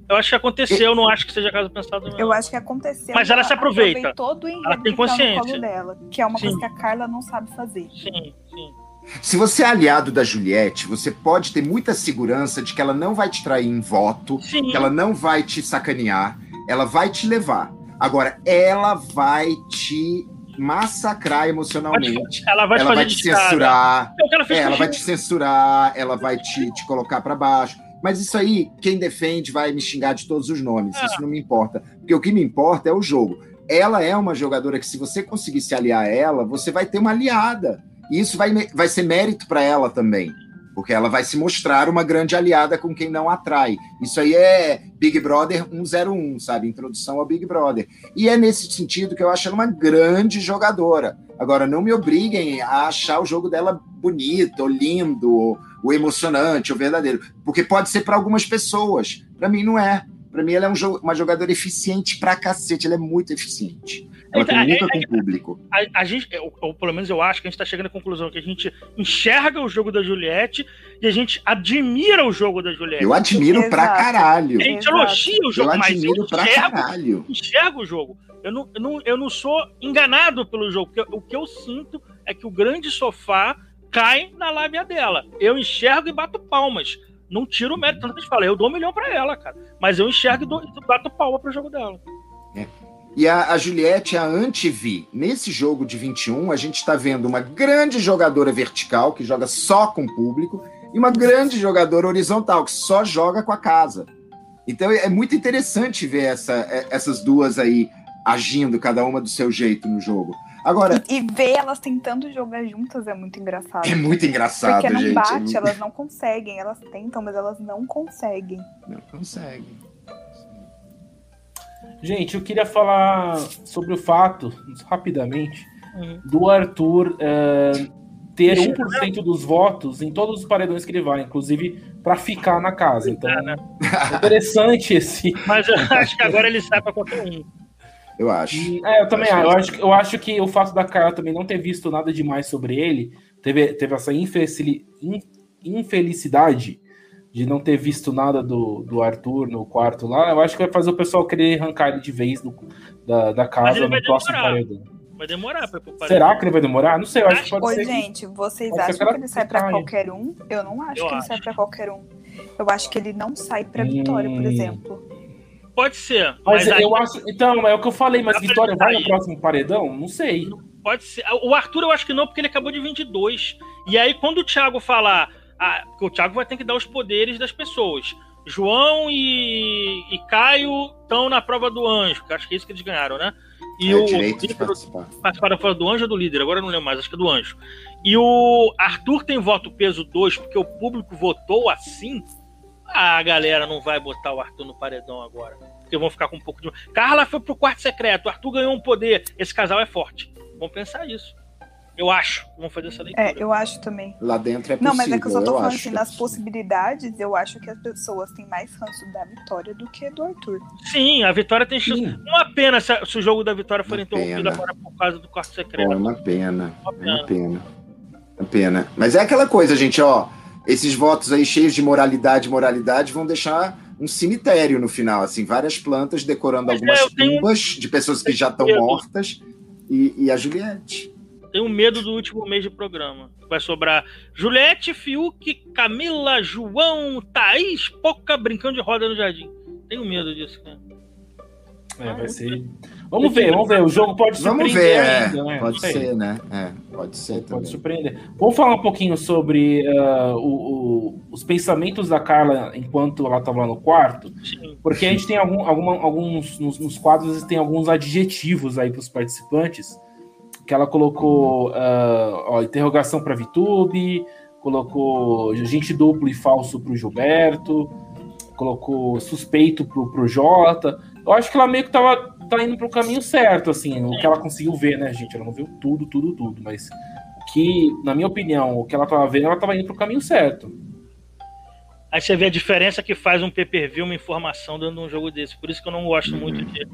Eu acho que aconteceu, não acho que seja caso pensado. Não. Eu acho que aconteceu. Mas ela, ela se aproveita. Todo ela tem consciência. dela, que é uma sim. coisa que a Carla não sabe fazer. Sim, sim. Se você é aliado da Juliette, você pode ter muita segurança de que ela não vai te trair em voto, Sim. que ela não vai te sacanear, ela vai te levar. Agora, ela vai te massacrar emocionalmente. Ela vai, ela vai te censurar. É, é ela vai te censurar, ela vai te, te colocar para baixo. Mas isso aí, quem defende vai me xingar de todos os nomes. Isso não me importa. Porque o que me importa é o jogo. Ela é uma jogadora que, se você conseguir se aliar a ela, você vai ter uma aliada. E isso vai, vai ser mérito para ela também, porque ela vai se mostrar uma grande aliada com quem não atrai. Isso aí é Big Brother 101, sabe? Introdução ao Big Brother. E é nesse sentido que eu acho ela uma grande jogadora. Agora, não me obriguem a achar o jogo dela bonito, ou lindo, ou, ou emocionante, ou verdadeiro, porque pode ser para algumas pessoas. Para mim, não é. Para mim, ela é um, uma jogadora eficiente pra cacete, ela é muito eficiente. Ela então, comunica é, com o público. A, a gente, ou, ou, pelo menos eu acho que a gente tá chegando à conclusão que a gente enxerga o jogo da Juliette e a gente admira o jogo da Juliette. Eu admiro Exato. pra caralho. A gente elogia o jogo, eu mas admiro eu pra caralho. enxergo o jogo. Eu não, eu, não, eu não sou enganado pelo jogo, porque o que eu sinto é que o grande sofá cai na lábia dela. Eu enxergo e bato palmas não tiro o mérito. Tanto que a gente fala, eu dou um milhão pra ela, cara. Mas eu enxergo e dou, bato palma pro jogo dela. É. E a, a Juliette a anti-Vi. Nesse jogo de 21, a gente está vendo uma grande jogadora vertical, que joga só com o público, e uma grande jogadora horizontal, que só joga com a casa. Então é muito interessante ver essa, é, essas duas aí agindo, cada uma do seu jeito no jogo. Agora. E, e ver elas tentando jogar juntas é muito engraçado. É muito engraçado, Porque não gente. bate, é elas não conseguem. Elas tentam, mas elas não conseguem. Não conseguem. Gente, eu queria falar sobre o fato, rapidamente, uhum. do Arthur é, ter 1% dos votos em todos os paredões que ele vai, inclusive para ficar na casa. Então, é, né? é interessante esse. Mas eu acho que agora ele sai para qualquer um. Eu acho. é, eu também eu acho. Eu acho que o fato da Carla também não ter visto nada demais sobre ele, teve, teve essa infelicidade de não ter visto nada do, do Arthur no quarto lá, eu acho que vai fazer o pessoal querer arrancar ele de vez do, da, da casa no próximo paredão. Vai demorar pra Será que ele vai demorar? Não sei, eu acho que pode Oi, ser. gente, vocês acham que ele sai pra qualquer um? Eu não acho eu que acho. ele sai pra qualquer um. Eu acho que ele não sai pra hum... Vitória, por exemplo. Pode ser. Mas, mas eu aí... acho. Então, é o que eu falei, mas Vitória vai no próximo paredão? Não sei. Pode ser. O Arthur eu acho que não, porque ele acabou de 22. E aí, quando o Thiago falar. Ah, o Thiago vai ter que dar os poderes das pessoas. João e, e Caio estão na prova do anjo, que acho que é isso que eles ganharam, né? E é, o direito de participar. participar da prova do anjo ou do líder, agora eu não lembro mais, acho que é do anjo. E o Arthur tem voto peso 2, porque o público votou assim a galera não vai botar o Arthur no paredão agora. Porque vão ficar com um pouco de. Carla foi pro quarto secreto, o Arthur ganhou um poder. Esse casal é forte. Vamos pensar isso. Eu acho. Vamos fazer essa leitura. É, eu acho também. Lá dentro é possível. Não, mas é que eu só tô falando assim, nas possibilidades, eu acho que as pessoas têm mais ranço da Vitória do que do Arthur. Sim, a Vitória tem chance. Sim. Uma pena se, se, o jogo da Vitória for uma interrompido pena. agora por causa do quarto secreto. é uma pena. Uma pena. É uma pena. Uma pena. Mas é aquela coisa, gente, ó esses votos aí cheios de moralidade, moralidade, vão deixar um cemitério no final, assim, várias plantas decorando Mas algumas tumbas de pessoas que já estão mortas e, e, a Juliette. Tenho medo do último mês de programa. Vai sobrar Juliette, Fiuk, Camila, João, Thaís, Poca brincando de roda no jardim. Tenho medo disso, cara. É, vai ser. Vamos ver, vamos ver. O jogo pode surpreender. Vamos ver, é. ainda, né? Pode ser, né? É, pode ser. Pode, pode surpreender. Vamos falar um pouquinho sobre uh, o, o, os pensamentos da Carla enquanto ela estava lá no quarto. Sim. Porque a gente tem algum, alguma, alguns. Nos, nos quadros tem alguns adjetivos aí para os participantes. Que ela colocou uh, ó, interrogação para VTube, colocou gente duplo e falso para o Gilberto, colocou suspeito pro, pro Jota. Eu acho que ela meio que tava tá indo pro caminho certo, assim, o que ela conseguiu ver, né, gente? Ela não viu tudo, tudo, tudo, mas que, na minha opinião, o que ela tava vendo, ela tava indo pro caminho certo. Aí você vê a diferença que faz um pay-per-view, uma informação dando um jogo desse. Por isso que eu não gosto uhum. muito de,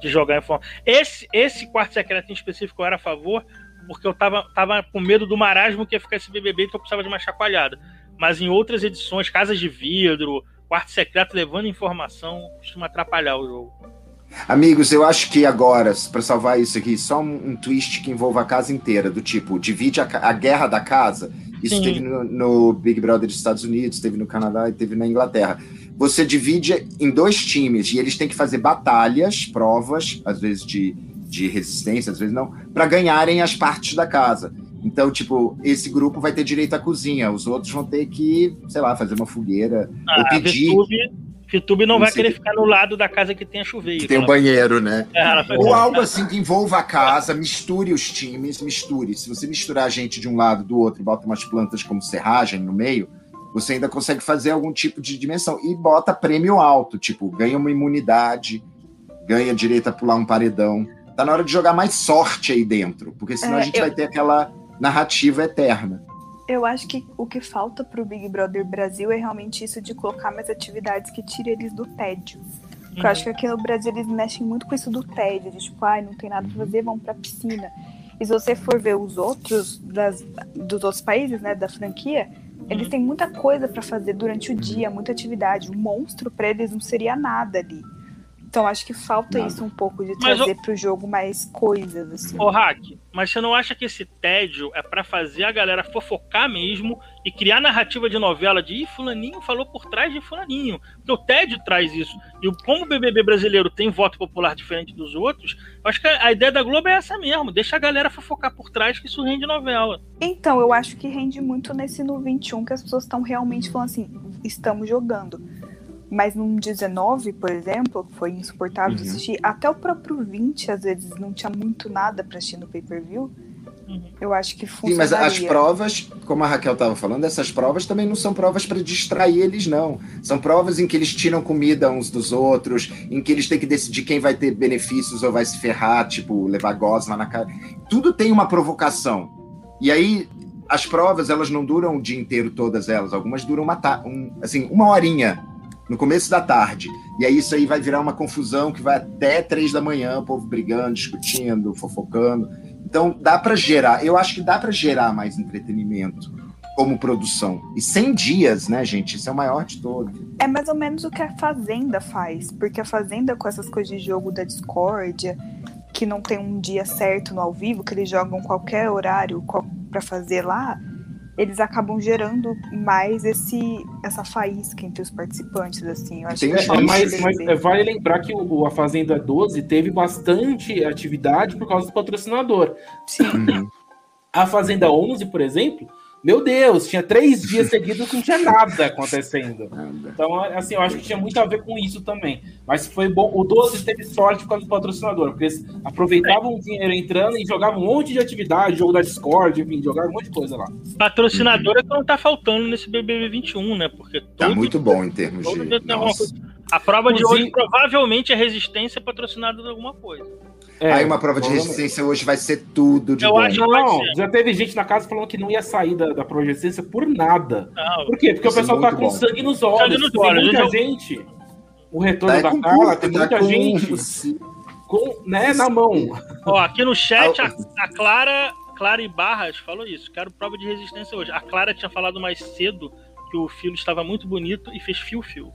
de jogar informação. Esse, esse quarto secreto em específico eu era a favor, porque eu tava, tava com medo do marasmo que ia ficar esse BBB, então eu precisava de uma chacoalhada. Mas em outras edições, Casas de Vidro, Quarto Secreto levando informação, costuma atrapalhar o jogo. Amigos, eu acho que agora, para salvar isso aqui, só um, um, twist que envolva a casa inteira, do tipo, divide a, a guerra da casa. Isso Sim. teve no, no, Big Brother dos Estados Unidos, teve no Canadá e teve na Inglaterra. Você divide em dois times e eles têm que fazer batalhas, provas, às vezes de, de resistência, às vezes não, para ganharem as partes da casa. Então, tipo, esse grupo vai ter direito à cozinha, os outros vão ter que, sei lá, fazer uma fogueira ah, ou pedir. YouTube não, não vai querer ficar no lado da casa que tem a chuveiro. Que tem um banheiro, né? É, Ou algo assim que envolva a casa, misture os times, misture. Se você misturar a gente de um lado do outro e bota umas plantas como serragem no meio, você ainda consegue fazer algum tipo de dimensão. E bota prêmio alto, tipo, ganha uma imunidade, ganha direito a pular um paredão. Tá na hora de jogar mais sorte aí dentro, porque senão é, a gente eu... vai ter aquela narrativa eterna. Eu acho que o que falta pro Big Brother Brasil é realmente isso de colocar mais atividades que tirem eles do tédio. Porque eu acho que aqui no Brasil eles mexem muito com isso do tédio, de tipo, ai, não tem nada pra fazer, vamos pra piscina. E se você for ver os outros das, dos outros países, né, da franquia, eles têm muita coisa para fazer durante o dia, muita atividade. O monstro para eles não seria nada ali. Então acho que falta Nada. isso um pouco de trazer para o jogo mais coisas assim. Ô Hack, mas você não acha que esse tédio é para fazer a galera fofocar mesmo e criar narrativa de novela de Ih, fulaninho falou por trás de fulaninho? Porque o tédio traz isso. E como o BBB brasileiro tem voto popular diferente dos outros, eu acho que a ideia da Globo é essa mesmo, deixa a galera fofocar por trás que isso rende novela. Então, eu acho que rende muito nesse no 21 que as pessoas estão realmente falando assim, estamos jogando. Mas num 19, por exemplo, foi insuportável uhum. assistir. Até o próprio 20, às vezes, não tinha muito nada para assistir no pay-per-view. Uhum. Eu acho que funciona. Sim, mas as provas, como a Raquel estava falando, essas provas também não são provas para distrair eles, não. São provas em que eles tiram comida uns dos outros, em que eles têm que decidir quem vai ter benefícios ou vai se ferrar, tipo, levar gosma na cara. Tudo tem uma provocação. E aí, as provas, elas não duram o dia inteiro, todas elas. Algumas duram uma, um, assim, uma horinha no começo da tarde. E aí isso aí vai virar uma confusão que vai até três da manhã, o povo brigando, discutindo, fofocando. Então dá para gerar, eu acho que dá para gerar mais entretenimento como produção. E 100 dias, né, gente? Isso é o maior de todos. É mais ou menos o que a Fazenda faz, porque a Fazenda com essas coisas de jogo da discórdia, que não tem um dia certo no ao vivo, que eles jogam qualquer horário para fazer lá, eles acabam gerando mais esse essa faísca entre os participantes, assim. Eu acho Tem, que é, mas, mas vale lembrar que o, a Fazenda 12 teve bastante atividade por causa do patrocinador. Sim. Uhum. A Fazenda 11, por exemplo, meu Deus, tinha três dias seguidos que não tinha nada acontecendo. Então, assim, eu acho que tinha muito a ver com isso também. Mas foi bom. O 12 teve sorte por causa do patrocinador, porque eles aproveitavam o dinheiro entrando e jogavam um monte de atividade, jogo da Discord, enfim, jogavam um monte de coisa lá. Patrocinador é que não tá faltando nesse BBB 21, né? Porque tá muito bom em termos de. A prova de hoje provavelmente é resistência patrocinada de alguma coisa. É, Aí uma prova de resistência hoje vai ser tudo de Eu bom. acho não, já teve gente na casa falando que não ia sair da, da prova de resistência por nada. Não, por quê? Porque o pessoal tá com bom. sangue nos olhos. Sangue nos olhos. Tem muita gente. O retorno tá da Carla, tem tá muita tá gente com, né, na mão. Ó, aqui no chat, a, a Clara, Clara e Barras falou isso. Quero prova de resistência hoje. A Clara tinha falado mais cedo que o filho estava muito bonito e fez fio-fio.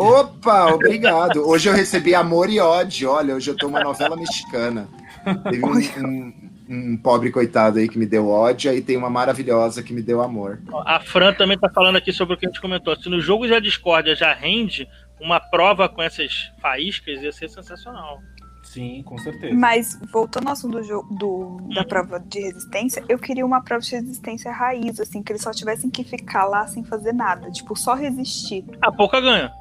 Opa, obrigado. Hoje eu recebi amor e ódio. Olha, hoje eu tô uma novela mexicana. Teve um, um, um, pobre coitado aí que me deu ódio, e tem uma maravilhosa que me deu amor. A Fran também tá falando aqui sobre o que a gente comentou. Se no jogo a discórdia já rende, uma prova com essas faíscas ia ser sensacional. Sim, com certeza. Mas, voltando ao assunto do, do, da prova de resistência, eu queria uma prova de resistência raiz, assim, que eles só tivessem que ficar lá sem fazer nada. Tipo, só resistir. A pouca ganha.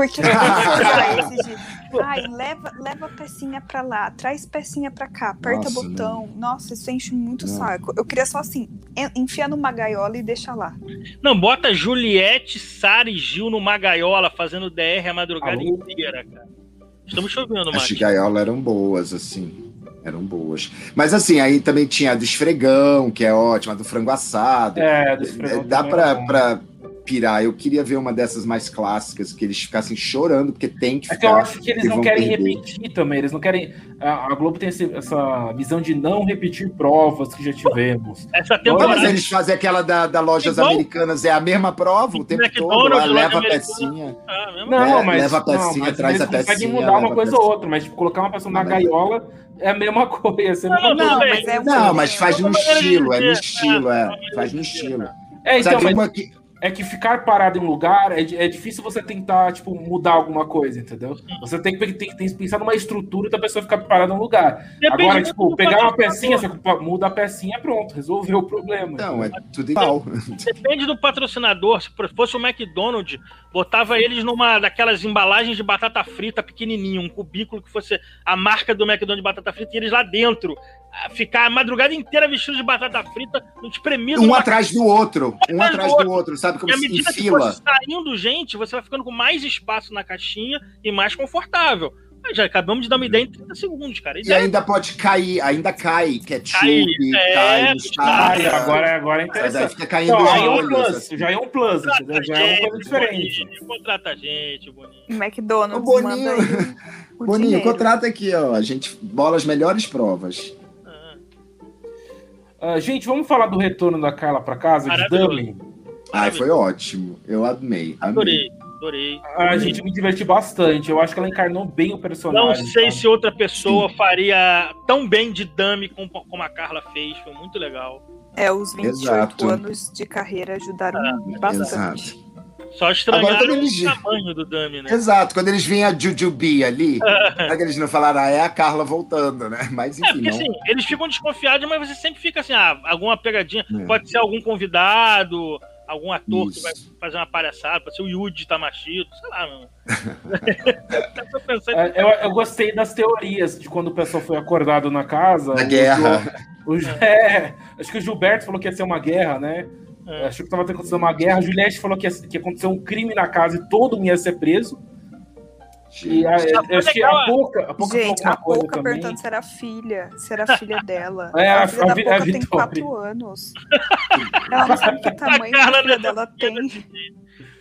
Porque esse de, ai, leva, leva pecinha pra lá, traz pecinha pra cá, aperta Nossa, botão. Não. Nossa, isso enche muito não. saco. Eu queria só assim, enfiar numa gaiola e deixar lá. Não, bota Juliette, Sara e Gil numa gaiola fazendo DR a madrugada Alô? inteira, cara. Estamos chovendo, As gaiolas eram boas, assim. Eram boas. Mas assim, aí também tinha a do esfregão, que é ótima, a do frango assado. É, do esfregão. Dá pra, é pra pirar. Eu queria ver uma dessas mais clássicas, que eles ficassem chorando, porque tem que ficar. É que eu acho que eles não querem perder. repetir também, eles não querem. A, Globo tem essa visão de não repetir provas que já tivemos. Essa temporada... Mas eles fazem aquela da, da lojas americanas, é a mesma prova o tempo todo, lá, leva a pecinha. Ah, não, é, mas. Leva a pecinha, não, traz a pecinha. Conseguem mudar uma coisa ou outra, mas tipo, colocar uma pessoa na gaiola é a mesma coisa. É não, não, mas, é não, mas faz no estilo, é no estilo, é. Faz no estilo. É, então, Sabe mas... uma que é que ficar parado em um lugar é, é difícil você tentar, tipo, mudar alguma coisa, entendeu? Você tem que, tem, tem que pensar numa estrutura da pessoa ficar parada em um lugar. Depende Agora, tipo, pegar uma pecinha, você muda a pecinha, pronto, resolveu o problema. Não, é tudo igual. Depende do patrocinador. Se fosse o McDonald's, botava eles numa daquelas embalagens de batata frita pequenininho, um cubículo que fosse a marca do McDonald's de batata frita e eles lá dentro ficar a madrugada inteira vestido de batata frita, espremido. Um atrás do outro. Um atrás do outro, sabe? Como e à medida que for saindo gente, você vai ficando com mais espaço na caixinha e mais confortável. Mas já acabamos de dar uma ideia em 30 segundos, cara. E, ainda pode cair, ainda cai ketchup, é, cai, cai, agora, agora é interessante. Fica caindo então, aí é um plus, assim. já é um plus, já é uma coisa diferente. Boninho, contrata a gente, Boninho. McDonald's, o Boninho, o Boninho, contrata aqui, ó, a gente bola as melhores provas. Uh, gente, vamos falar do retorno da Carla para casa, de Dublin. Ai, foi ótimo. Eu amei. Adorei, adorei. A gente me divertiu bastante. Eu acho que ela encarnou bem o personagem. Não sei tá? se outra pessoa Sim. faria tão bem de Dummy como, como a Carla fez. Foi muito legal. É, os 28 Exato. anos de carreira ajudaram ah, bastante. Exato. Só estranharam eles... o tamanho do Dummy, né? Exato, quando eles vêm a Jujubi ali, é que eles não falaram, ah, é a Carla voltando, né? Mas enfim. É, porque, não... assim, eles ficam desconfiados, mas você sempre fica assim, ah, alguma pegadinha, é. pode ser algum convidado, algum ator Isso. que vai fazer uma palhaçada, pode ser o Yuji Tamashito, sei lá, mano. é, eu, eu, gostei das teorias de quando o pessoal foi acordado na casa. Na guerra. O, o, é, acho que o Gilberto falou que ia ser uma guerra, né? É. Achou que estava acontecendo uma guerra. A Juliette falou que, que aconteceu um crime na casa e todo mundo ia ser preso. E a, acho que a Boca, a Boca Gente, a Boca perguntando se era filha, se era filha dela. É, a, a filha a, da a tem quatro anos. Ela não sabe que tamanho a filha dela tem.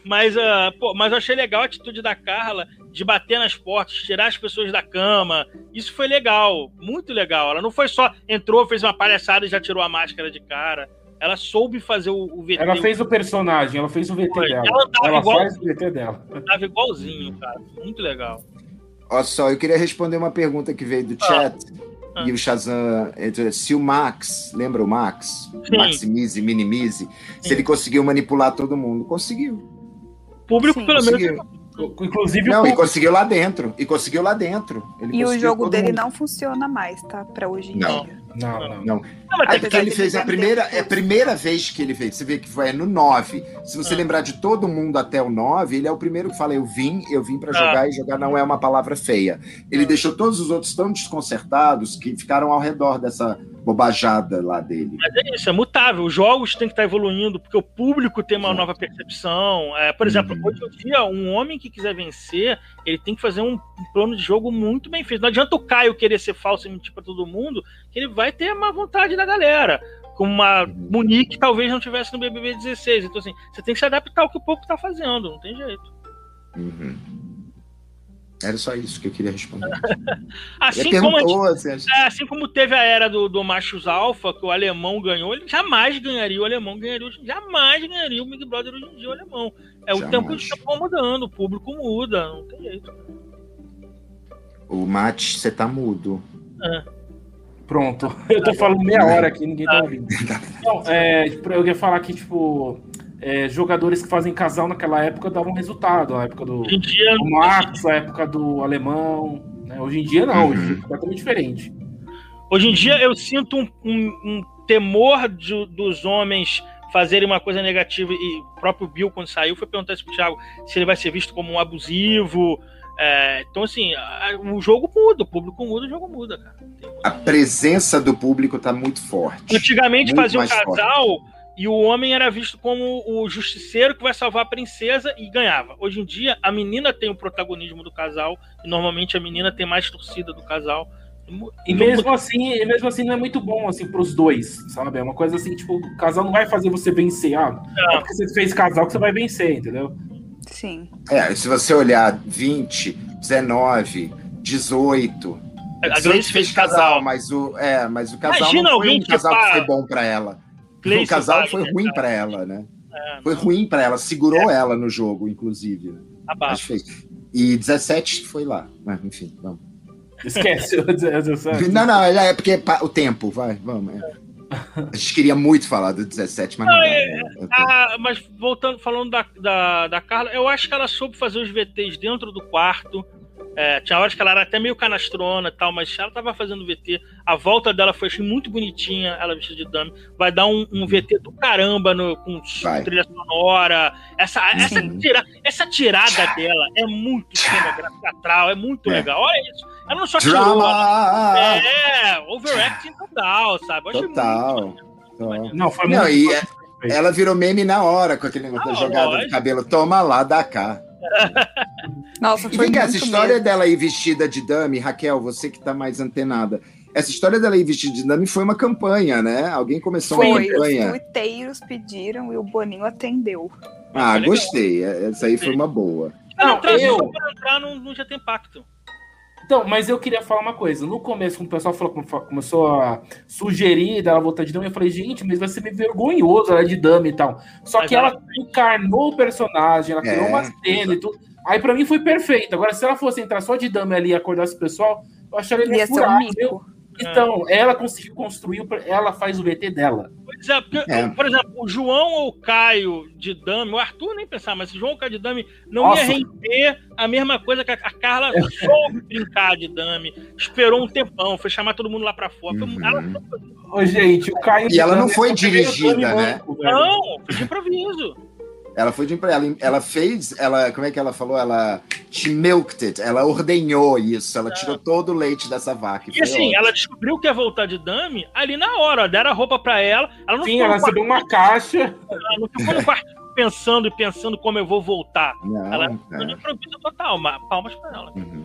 Mas, uh, pô, mas eu achei legal a atitude da Carla de bater nas portas, tirar as pessoas da cama. Isso foi legal, muito legal. Ela não foi só entrou, fez uma palhaçada e já tirou a máscara de cara. Ela soube fazer o, o VT. Ela fez o personagem, ela fez o VT dela. Ela, ela igual, faz o VT dela. Tava igualzinho, cara. Muito legal. Olha só, eu queria responder uma pergunta que veio do ah. chat. Ah. E o Shazam, se o Max, lembra o Max? Sim. Maximize, minimize. Sim. Se ele conseguiu manipular todo mundo, conseguiu. O público, Sim. pelo conseguiu. menos, Inclusive não, e conseguiu lá dentro. E conseguiu lá dentro. Ele e o jogo dele mundo. não funciona mais, tá? Pra hoje em não. dia. Não, não. não. É porque ele fez a primeira, é a primeira vez que ele fez. Você vê que foi no 9. Se você ah. lembrar de todo mundo até o 9, ele é o primeiro que fala: Eu vim, eu vim para jogar ah. e jogar não é uma palavra feia. Ele ah. deixou todos os outros tão desconcertados que ficaram ao redor dessa bobajada lá dele. Mas é isso, é mutável. Os jogos têm que estar evoluindo, porque o público tem uma nova percepção. É, por exemplo, uhum. hoje em dia, um homem que quiser vencer, ele tem que fazer um, plano de jogo muito bem feito. Não adianta o Caio querer ser falso e mentir pra todo mundo, que ele vai ter uma vontade da galera. Como uma uhum. Monique talvez não tivesse no BBB 16. Então, assim, você tem que se adaptar ao que o povo tá fazendo, não tem jeito. Uhum. Era só isso que eu queria responder. assim, como assim, é, assim como teve a era do, do Machos Alfa, que o alemão ganhou, ele jamais ganharia o alemão, ganharia jamais ganharia o Big Brother hoje em dia, o alemão. É jamais. o tempo que está mudando, o público muda, não tem jeito. O Mate, você tá mudo. É. Pronto, eu tô falando meia hora aqui, ninguém tá ouvindo. Então, é, eu ia falar que, tipo, é, jogadores que fazem casal naquela época davam resultado. A época do, dia, do Max, a época do Alemão. Né? Hoje em dia não, uhum. hoje em dia é completamente diferente. Hoje em dia eu sinto um, um, um temor de, dos homens fazerem uma coisa negativa, e o próprio Bill, quando saiu, foi perguntar isso pro Thiago se ele vai ser visto como um abusivo. É, então, assim, a, o jogo muda, o público muda, o jogo muda, cara. A presença do público tá muito forte. Antigamente fazia um casal forte. E o homem era visto como o justiceiro que vai salvar a princesa e ganhava. Hoje em dia, a menina tem o protagonismo do casal e normalmente a menina tem mais torcida do casal. E mesmo assim, e mesmo assim não é muito bom assim pros dois, sabe? É uma coisa assim, tipo, o casal não vai fazer você vencer, ah, é porque você fez casal que você vai vencer, entendeu? Sim. É, se você olhar 20, 19, 18, a 18 fez casal, mas o é, mas o casal Imagina não foi um casal que, que foi bom para ela. O casal foi ruim para ela, né? É, foi ruim para ela, segurou é. ela no jogo, inclusive. Abaixo. E 17 foi lá, mas enfim, vamos. Esquece o 17. Não, não, é porque o tempo, vai, vamos. É. A gente queria muito falar do 17, mas não, não é, né? ah, Mas voltando, falando da, da, da Carla, eu acho que ela soube fazer os VTs dentro do quarto. É, tinha horas que ela era até meio canastrona e tal, mas ela tava fazendo VT. A volta dela foi assim, muito bonitinha, ela vestida de dame. Vai dar um, um VT do caramba no, com Vai. trilha sonora. Essa, essa, tira, essa tirada dela é muito teatral, é muito é. legal. Olha isso. Ela não só Drama! é, overacting total, sabe? Total. Muito, não, foi não, muito e é, ela virou meme na hora com aquele negócio ah, da jogada lógico. de cabelo. Toma lá, dá cá. Nossa, foi e essa história mesmo. dela aí vestida de dame, Raquel, você que tá mais antenada. Essa história dela aí vestida de dame foi uma campanha, né? Alguém começou foi, uma campanha. Os tuiteiros pediram e o Boninho atendeu. Ah, gostei. Essa aí foi uma boa. Não, não eu... para entrar não, não já tem pacto. Então, mas eu queria falar uma coisa. No começo, quando o pessoal falou, começou a sugerir dela voltar de dama, eu falei, gente, mas vai ser meio vergonhoso ela é de dama e tal. Só mas que ela, ela encarnou o personagem, ela criou é, uma cena e tudo. Aí para mim foi perfeito. Agora, se ela fosse entrar só de dama ali e acordasse o pessoal, eu acharia ele ia furar, Então, ela conseguiu construir, ela faz o VT dela. Pois é, porque, é. por exemplo, o João ou o Caio de Dame, o Arthur nem pensava, mas o João ou o Caio de Dame não Nossa. ia render a mesma coisa que a, a Carla soube brincar de Dame, esperou um tempão, foi chamar todo mundo lá pra fora. Uhum. Ela... Ô, gente, o Caio. E ela não foi dirigida, né? Não, foi de improviso. Ela foi de ela, ela fez, ela, como é que ela falou? Ela she milked it, ela ordenhou isso, ela tirou todo o leite dessa vaca. E, e assim, ótimo. ela descobriu que ia voltar de dame ali na hora, ó, deram a roupa pra ela. ela não Sim, ela recebeu uma caixa. Ela não ficou no quarto pensando e pensando como eu vou voltar. Não, ela foi no improviso total, palmas pra ela. Uhum.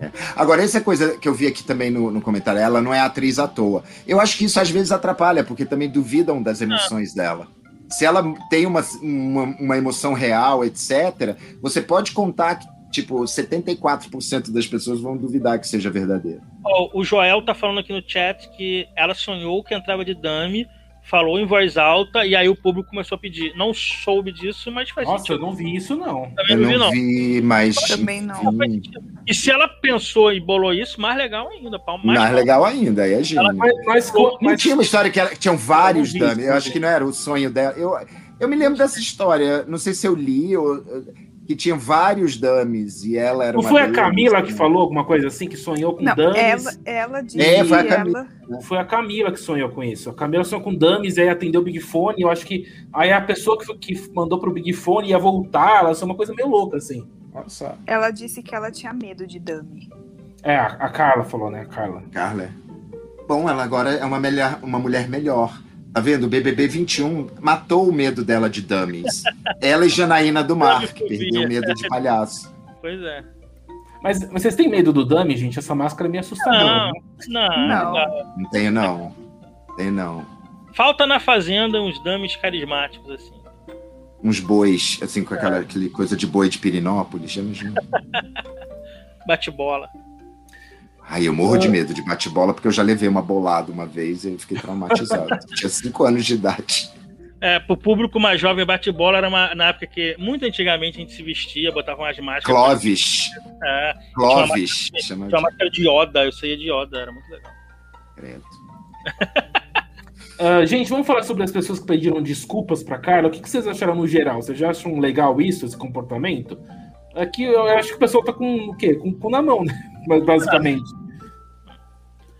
É. Agora, essa coisa que eu vi aqui também no, no, comentário, ela não é atriz à toa. Eu acho que isso às vezes atrapalha, porque também duvidam das emoções dela se ela tem uma, uma, uma emoção real, etc., você pode contar que tipo, 74% das pessoas vão duvidar que seja verdadeiro. Oh, o Joel tá falando aqui no chat que ela sonhou que entrava de dame falou em voz alta e aí o público começou a pedir. Não soube disso, mas faz Nossa, sentido. eu não vi isso, não. Também eu não vi, não. vi mas. Também não. E se ela pensou e bolou isso, mais legal ainda. Mais, mais legal ainda, aí é gênio. Mas, mas, não mas, tinha uma história que, ela, que tinham vários dummies. Eu acho que não era o sonho dela. Eu, eu me lembro dessa história. Não sei se eu li ou que tinha vários dummies e ela era Não foi a Camila que falou alguma coisa assim, que sonhou com não, dummies? Ela, ela disse. É, foi a Camila. Ela... Foi a Camila que sonhou com isso. A Camila sonhou com dummies e aí atendeu o Big Fone. Eu acho que aí a pessoa que, que mandou pro Big Fone ia voltar. Ela foi uma coisa meio louca, assim. Nossa. Ela disse que ela tinha medo de dummy. É, a, a Carla falou, né? A Carla. Carla. É. Bom, ela agora é uma, melhor, uma mulher melhor. Tá vendo? O BBB 21 matou o medo dela de dummies. ela e Janaína do Mar, que perdeu o medo de palhaço. Pois é. Mas, vocês têm medo do dummy, gente? Essa máscara é meio assustadora. Não, né? não, não. Não tenho, não. Tenho, não. Falta na fazenda uns dummies carismáticos, assim. Uns bois, assim, com aquela é. coisa de boi de Pirinópolis. Bate bola. Ai, eu morro de medo de bate-bola porque eu já levei uma bolada uma vez e eu fiquei traumatizado. Tinha cinco anos de idade. É, pro público mais jovem, bate-bola era uma, na época que muito antigamente a gente se vestia, botava umas máscaras. Clovis. É, Clovis. Tinha uma, tinha uma máscara de Yoda, eu saía de Yoda, era muito legal. Credo. uh, gente, vamos falar sobre as pessoas que pediram desculpas pra Carla. O que, que vocês acharam no geral? Vocês já acham legal isso, esse comportamento? Aqui eu acho que o pessoal tá com o quê? Com o cu na mão, né? Basicamente.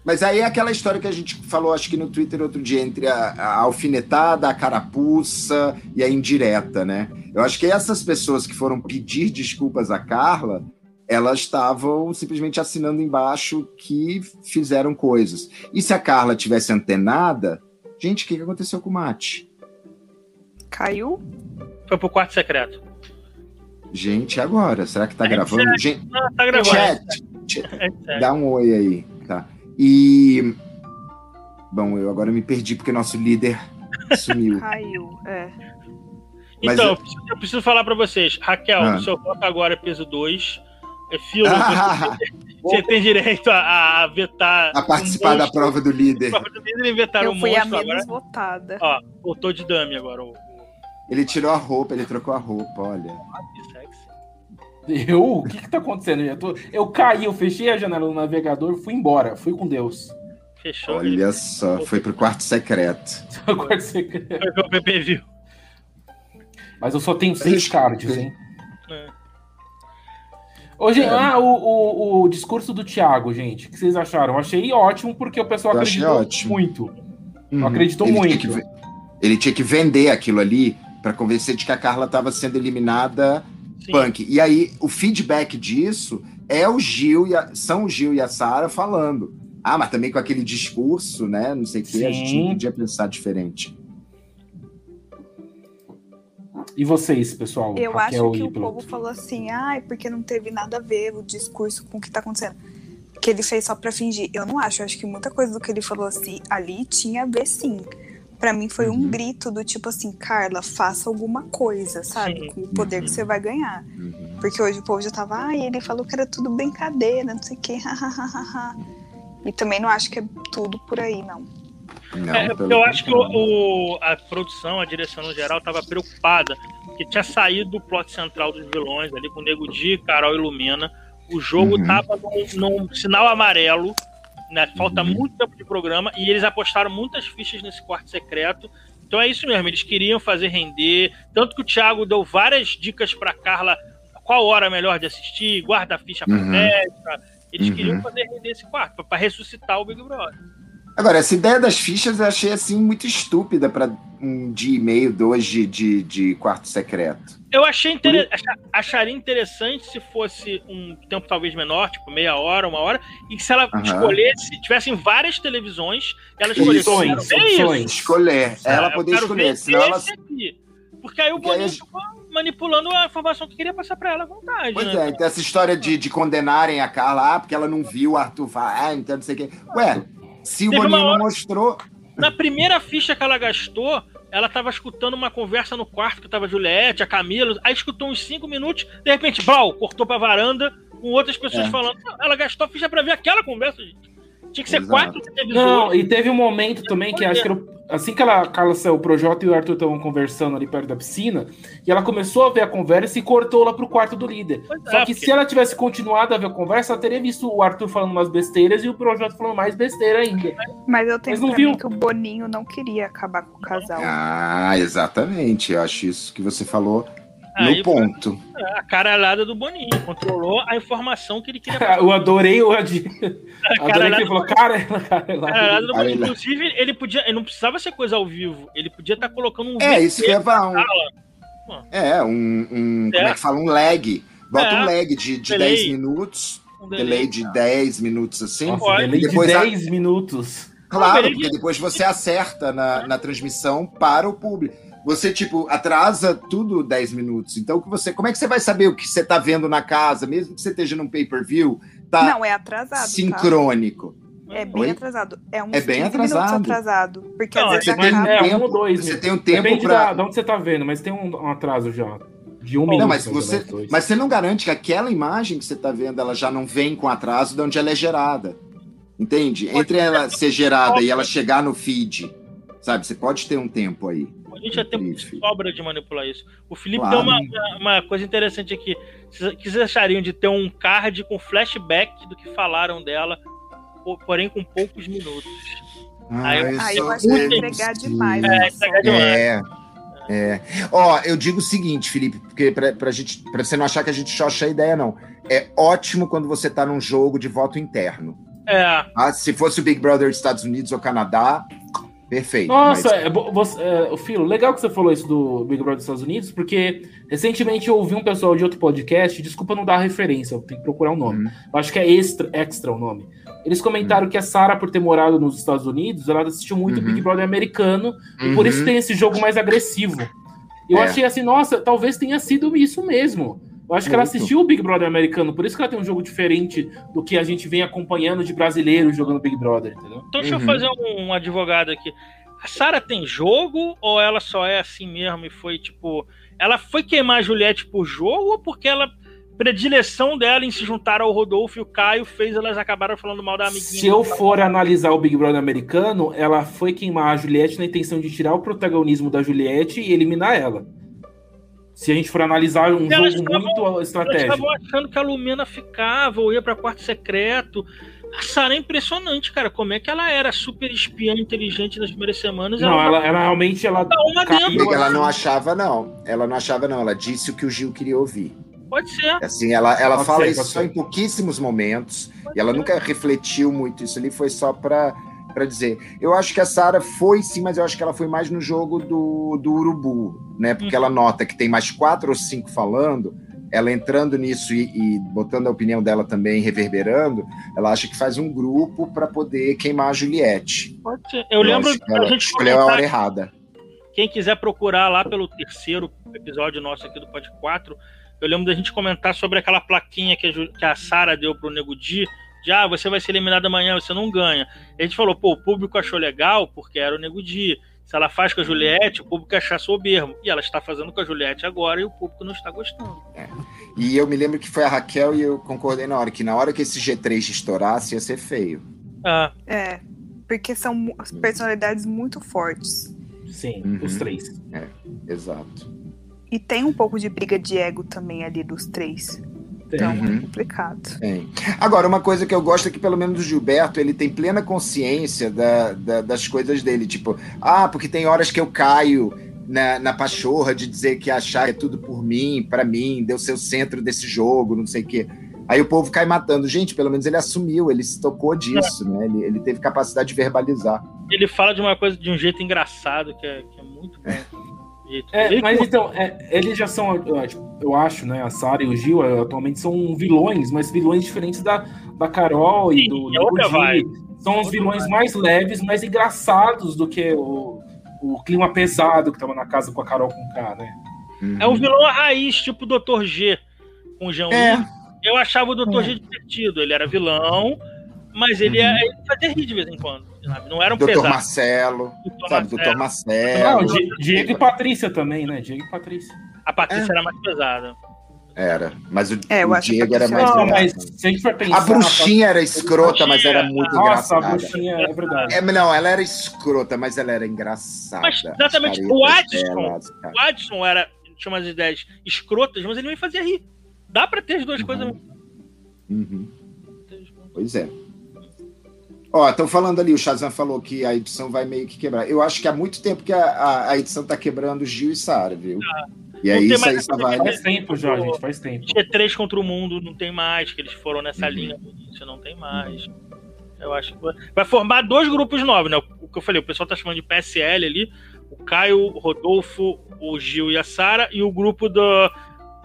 Mas aí é aquela história que a gente falou, acho que no Twitter outro dia, entre a, a, alfinetada, a carapuça e a indireta, né? Eu acho que essas pessoas que foram pedir desculpas a Carla, elas estavam simplesmente assinando embaixo que fizeram coisas. E se a Carla tivesse antenada, gente, o que aconteceu com o Mate? Caiu? Foi pro quarto secreto. Gente, agora? Será que tá é gravando? Chat. Gente, Não, tá gravando. Chat, chat. É dá um oi aí? E. Bom, eu agora me perdi porque nosso líder sumiu. Caiu, é. Mas Então, eu- eu preciso, eu preciso falar pra vocês. Raquel, Ah. o seu voto agora é peso 2. É filo, Ah, você, você tem direito a, a vetar. a participar um da prova do líder. Prova do líder e vetar Eu um fui a menos agora. votada. Ó, voltou de dummy agora. O, o, Ele tirou a roupa, ele trocou a roupa, olha. sexy. Eu? O que que tá acontecendo? Eu, tô- eu caí, eu fechei a janela do navegador, fui embora, fui com Deus. Fechou. ele Olha só, foi pro quarto secreto. Agora você quer- Foi ver o PPV. Mas eu só tenho seis cards, hein? É. Ô, gente, É. ah, o, o, o discurso do Thiago, gente, o que vocês acharam? Eu achei ótimo porque o pessoal Eu acreditou ótimo. muito. Uhum. acreditou Ele tinha muito. que ve- ele tinha que vender aquilo ali para convencer de que a Carla estava sendo eliminada Sim. punk. E aí, o feedback disso é o Gil e a, são o Gil e a Sara falando. Ah, mas também com aquele discurso, né? Não sei o que, a gente podia pensar diferente. E vocês, pessoal? Eu Raquel acho que o Piloto? povo falou assim, ai, porque não teve nada a ver o discurso com o que tá acontecendo. Que ele fez só pra fingir. Eu não acho, eu acho que muita coisa do que ele falou assim ali tinha a ver sim. Pra mim foi um Uhum. grito do tipo assim, Carla, faça alguma coisa, sabe? Sim. Com o poder que Uhum. você vai ganhar. Uhum. Porque hoje o povo já tava, ai, ele falou que era tudo brincadeira, não sei o quê, hahaha. E também não acho que é tudo por aí, não. Não, É, eu acho que o, o- a produção, a direção no geral, estava preocupada, porque tinha saído do plot central dos vilões ali com o Nego Di, Carol e Lumena. O jogo Uhum. tava num, num sinal amarelo, né? Falta Uhum. muito tempo de programa, e eles apostaram muitas fichas nesse quarto secreto. Então é isso mesmo, eles queriam fazer render. Tanto que o Thiago deu várias dicas pra Carla qual hora é melhor de assistir, guarda a ficha pra Uhum. festa. Eles Uhum. queriam fazer render esse quarto, pra ressuscitar o Big Brother. Agora, essa ideia das fichas eu achei assim muito estúpida para um dia e meio, dois de, de, de quarto secreto. Eu achei inter... acha- acharia interessante se fosse um tempo talvez menor, tipo meia hora, uma hora, e se ela Aham. escolhesse, tivessem várias televisões, ela escolhesse. Opções, "Eu quero ver isso. opções. Escolher, É, ela eu poder escolher, senão ela. aqui. Porque aí o Porque Boninho gente- ficou manipulando a informação que queria passar pra ela à vontade. Pois né? é, então essa história de, de condenarem a Carla, ah, porque ela não viu o Arthur falar, ah, então não sei o quê. Ué, se o Boninho não mostrou. Na primeira ficha que ela gastou, ela tava escutando uma conversa no quarto que tava a Juliette, a Camila, aí escutou uns cinco minutos, de repente, blau, cortou pra varanda, com outras pessoas É. falando. Ela gastou a ficha pra ver aquela conversa, gente. Tinha que ser Exato. quatro televisores. Não, e teve um momento também que acho que era, o- assim que ela, Carla saiu, o Projota e o Arthur estavam conversando ali perto da piscina, e ela começou a ver a conversa e cortou lá pro quarto do líder. Pois Só é, que porque- se ela tivesse continuado a ver a conversa, ela teria visto o Arthur falando umas besteiras e o Projota falando mais besteira ainda. Mas eu tenho Mas não viu? que o Boninho não queria acabar com o casal. Ah, exatamente. Eu acho isso que você falou no ponto. a caralhada do Boninho. Controlou a informação que ele queria Eu adorei o Adi. A Adorei que ele do falou, cara, A caralhada do Boninho. Lá. Inclusive, ele podia. Ele não precisava ser coisa ao vivo. Ele podia estar colocando um É, isso que falar. Um, é, um, um- Como É. é que fala? Um lag. Bota É. um lag de, de Delay. 10 minutos. um Delay de 10 minutos assim. Nossa, delay de Depois a- 10 minutos. Claro, Delay porque depois você acerta na, na transmissão para o público. Você, tipo, atrasa tudo 10 minutos. Então, que você, como é que você vai saber o que você tá vendo na casa, mesmo que você esteja num pay-per-view? Tá Não, é atrasado. Tá? sincrônico. É bem Oi? atrasado. É uns É bem 15 minutos atrasado. atrasado. Porque Não, às vezes você tem acaba. É, tempo, um ou dois. Você né? tem um tempo Depende para de onde você tá vendo, mas tem um, um atraso já. De um Não, minuto. mas você, mas você não garante que aquela imagem que você está vendo, ela já não vem com atraso de onde ela é gerada. Entende? Entre ela ser gerada e ela chegar no feed, sabe? Você pode ter um tempo aí. A gente já tem sobra de manipular isso. O Felipe Claro. deu uma, uma- coisa interessante aqui. Que vocês achariam de ter um card com flashback do que falaram dela, po- porém com poucos minutos? Ah, Aí eu- Aí eu só acho que é entregar demais. É, entregar demais. É. É. Ó, eu digo o seguinte, Felipe, porque pra, pra, gente, pra você não achar que a gente xoxa a ideia, não. É ótimo quando você tá num jogo de voto interno. É. Ah, se fosse o Big Brother dos Estados Unidos ou Canadá, perfeito. Nossa, mas... é, você, é, Filo, legal que você falou isso do Big Brother dos Estados Unidos, porque recentemente eu ouvi um pessoal de outro podcast, desculpa não dar a referência, eu tenho que procurar o um nome. Uhum. Eu acho que é extra, extra o nome. Eles comentaram uhum. que a Sarah, por ter morado nos Estados Unidos, ela assistiu muito uhum. Big Brother americano, e por isso uhum. tem esse jogo mais agressivo. Eu é. achei assim, nossa, talvez tenha sido isso mesmo. Eu acho que ela assistiu o Big Brother americano, por isso que ela tem um jogo diferente do que a gente vem acompanhando de brasileiros jogando Big Brother, entendeu? Então deixa uhum. eu fazer um, um, advogado aqui. A Sara tem jogo ou ela só é assim mesmo e foi tipo. Ela foi queimar a Juliette por jogo ou porque ela. Predileção dela em se juntar ao Rodolfo e o Caio fez elas acabaram falando mal da amiguinha. Se eu for analisar o Big Brother americano, ela foi queimar a Juliette na intenção de tirar o protagonismo da Juliette e eliminar ela. Se a gente for analisar um elas jogo estavam, muito estratégico. Elas estavam achando que a Lumena ficava ou ia para quarto secreto. A Sarah é impressionante, cara. Como é que ela era super espiã inteligente nas primeiras semanas? Não, ela, ela, ela realmente ela. Uma dentro. Ela não achava, não. Ela não achava, não. Ela disse o que o Gil queria ouvir. Pode ser. Assim, ela, ela fala ser, isso só ser. em pouquíssimos momentos. Pode e ela ser. nunca refletiu muito. Isso ali foi só para para dizer. Eu acho que a Sara foi sim, mas eu acho que ela foi mais no jogo do, do Urubu, né? Porque uhum. ela nota que tem mais quatro ou cinco falando, ela entrando nisso e, e, botando a opinião dela também, reverberando, ela acha que faz um grupo para poder queimar a Juliette. Pode ser. Eu, eu lembro que a gente escolheu a hora errada. Quem quiser procurar lá pelo terceiro episódio nosso aqui do Pod 4, eu lembro da gente comentar sobre aquela plaquinha que a, que a Sara deu pro Nego Di, de ah, você vai ser eliminado amanhã, você não ganha. a gente falou, pô, o público achou legal porque era o Nego Di. Se ela faz com a Juliette, o público achar soberbo. E ela está fazendo com a Juliette agora e o público não está gostando. É. E eu me lembro que foi a Raquel e eu concordei na hora, que na hora que esse G3 estourasse ia ser feio. Ah. É, porque são personalidades muito fortes. Sim, uhum. os três. É, exato. E tem um pouco de briga de ego também ali dos três. Então uhum. é complicado. Tem. Agora, uma coisa que eu gosto é que, pelo menos, o Gilberto ele tem plena consciência da, da, das coisas dele. Tipo, ah, porque tem horas que eu caio na, na pachorra de dizer que achar é tudo por mim, para mim, deu ser o centro desse jogo, não sei o quê. Aí o povo cai matando. Gente, pelo menos ele assumiu, ele se tocou disso, é. né? Ele, ele teve capacidade de verbalizar. Ele fala de uma coisa de um jeito engraçado, que é, que é muito bom. É. É, mas então, é, eles já são, eu acho, né? A Sara e o Gil é, atualmente são vilões, mas vilões diferentes da, da Carol e do, do, do Gil. São os vilões mais leves, mais engraçados do que o, o clima pesado que tava na casa com a Carol com K, né? Uhum. É um vilão raiz, tipo o Dr. G com o Jean é. Eu achava o Dr. É. G divertido. Ele era vilão, mas ele, uhum. é, ele fazia rir de vez em quando. Sabe? Não era um Doutor pesado. Marcelo, Doutor sabe? Doutor Marcelo. Não, Diego e Patrícia também, né? Diego e Patrícia. A Patrícia é. era mais pesada. Era, mas o, é, o Diego era mais não, mas se a, gente for pensar, a bruxinha era escrota, mas era muito Nossa, engraçada. a bruxinha é verdade. É, não, ela era escrota, mas ela era engraçada. Mas exatamente, o Adson, dela, o Adson era, tinha umas ideias escrotas, mas ele me fazia rir. Dá pra ter as duas uhum. coisas. Uhum. Pois é. Ó, estão falando ali, o Shazam falou que a edição vai meio que quebrar. Eu acho que há muito tempo que a, a, a edição tá quebrando Gil e Sara, viu? Ah, e aí isso aí só vai. Faz tempo já, gente, faz tempo. G3 contra o mundo não tem mais, que eles foram nessa uhum. linha do início, não tem mais. Eu acho que vai formar dois grupos novos, né? O que eu falei, o pessoal tá chamando de PSL ali, o Caio, o Rodolfo, o Gil e a Sara, e o grupo do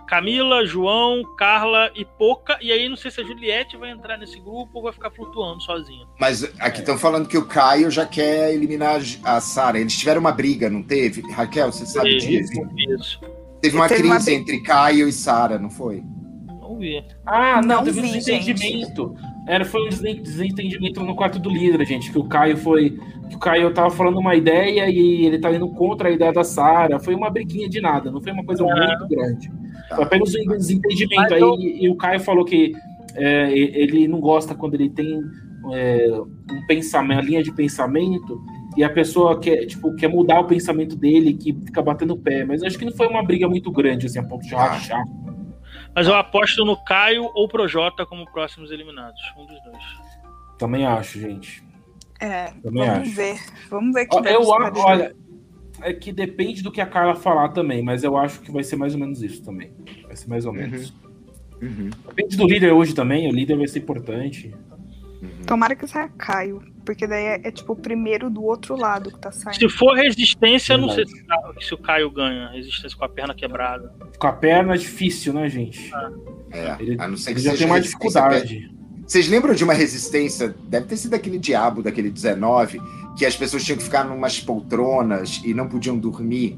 Camila, João, Carla e Poca. E aí não sei se a Juliette vai entrar nesse grupo ou vai ficar flutuando sozinha. Mas aqui estão é. falando que o Caio já quer eliminar a Sara. Eles tiveram uma briga, não teve? Raquel, você sabe isso, disso? Isso. Teve uma teve crise uma... entre Caio e Sara, não foi? Não vi. Ah, não, não teve vi, um desentendimento. Era, foi um desentendimento no quarto do líder, gente. Que o Caio foi. Que o Caio tava falando uma ideia e ele tava indo contra a ideia da Sara. Foi uma briguinha de nada, não foi uma coisa é. muito grande. Foi apenas um desentendimento. Aí e, e o Caio falou que é, ele não gosta quando ele tem é, um pensamento, uma linha de pensamento, e a pessoa quer, tipo, quer mudar o pensamento dele, que fica batendo o pé. Mas acho que não foi uma briga muito grande, assim, a ponto de rachar. Mas eu aposto no Caio ou Projota como próximos eliminados. Um dos dois. Também acho, gente. É, Também vamos acho. ver. Vamos ver que eu, Olha, é que depende do que a Carla falar também, mas eu acho que vai ser mais ou menos isso também. Vai ser mais ou menos. Uhum. Uhum. Depende do líder hoje também, o líder vai ser importante. Uhum. Tomara que saia Caio, porque daí é, é, tipo o primeiro do outro lado que tá saindo. Se for resistência, não sei se, se, o Caio ganha. Resistência com a perna quebrada. Com a perna é difícil, né, gente? É, ele, a não ser que ele já tem mais dificuldade. Vocês lembram de uma resistência? Deve ter sido aquele diabo daquele 19, que as pessoas tinham que ficar numas poltronas e não podiam dormir.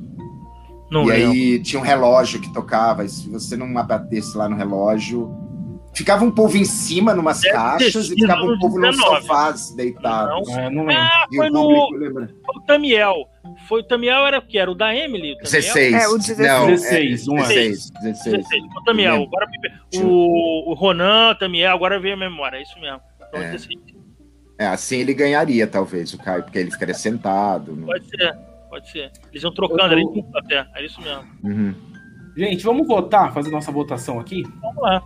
Não e lembro. aí tinha um relógio que tocava, e se você não abatesse lá no relógio, ficava um povo em cima, numas Deve caixas, e ficava um povo nos sofás deitados. Não, é, não ah, foi no. Foi o Tamiel. Foi o Tamiel era o que? Era o da Emily? O 16. É, o 16. Não, 16, é, 16, 16. 16. O Tamiel. Agora, o, o Ronan, Tamiel, agora veio a memória, é isso mesmo. Então, é. É. assim ele ganharia, talvez, o Caio, porque ele ficaria sentado. No... Pode ser, pode ser. Eles iam trocando, ali até, é isso mesmo. Uhum. Gente, vamos votar, fazer nossa votação aqui? Vamos lá.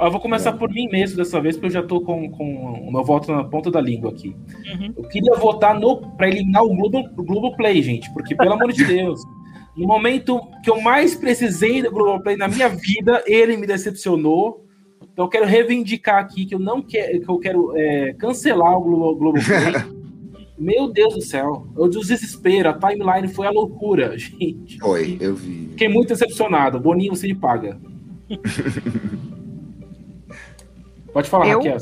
Eu vou começar por mim mesmo dessa vez, porque eu já tô com, com o meu voto na ponta da língua aqui. Uhum. Eu queria votar no para eliminar o Globo, o Globo Play, gente, porque, pelo amor de Deus, no momento que eu mais precisei do Globo Play na minha vida, ele me decepcionou. Então eu quero reivindicar aqui que eu não quero, que eu quero é, cancelar o Globo, Globo Play. Meu Deus do céu, o desespero, a timeline foi a loucura, gente. Foi, eu vi. Fiquei muito decepcionado. Boninho, você me paga. Pode falar, eu, Raquel.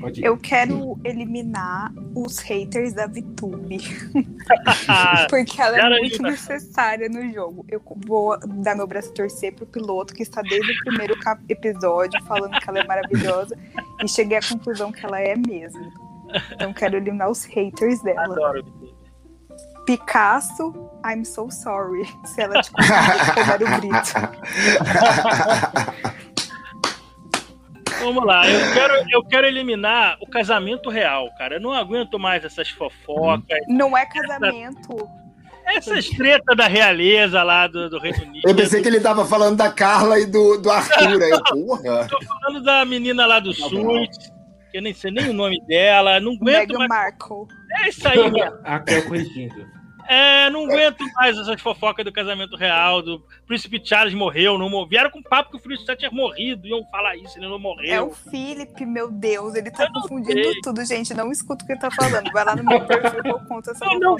Pode eu quero eliminar os haters da VTube. Porque ela é muito necessária no jogo. Eu vou dar meu braço a torcer pro piloto que está desde o primeiro episódio falando que ela é maravilhosa e cheguei à conclusão que ela é mesmo. Então quero eliminar os haters dela. Adoro Picasso, I'm so sorry. Se ela te conseguir pegar o grito. Vamos lá, eu quero, eu quero eliminar o casamento real, cara. Eu não aguento mais essas fofocas. Não é casamento. Essas tretas da realeza lá do, do Reino Unido. Eu pensei que ele tava falando da Carla e do, do Arthur aí, porra. Tô falando da menina lá do tá Sul, que eu nem sei nem o nome dela. Não aguento Meghan mais. Markle. É isso aí, mesmo. Até corrigindo. É, não aguento mais essas fofocas do casamento real, do Príncipe Charles morreu, não morreu. Vieram com papo que o Príncipe Charles tinha morrido, iam falar isso, ele não morreu. É o Philip, meu Deus, ele tá confundindo sei. tudo, gente. Não escuta o que ele tá falando. Vai lá no meu perfil que eu conto essa eu não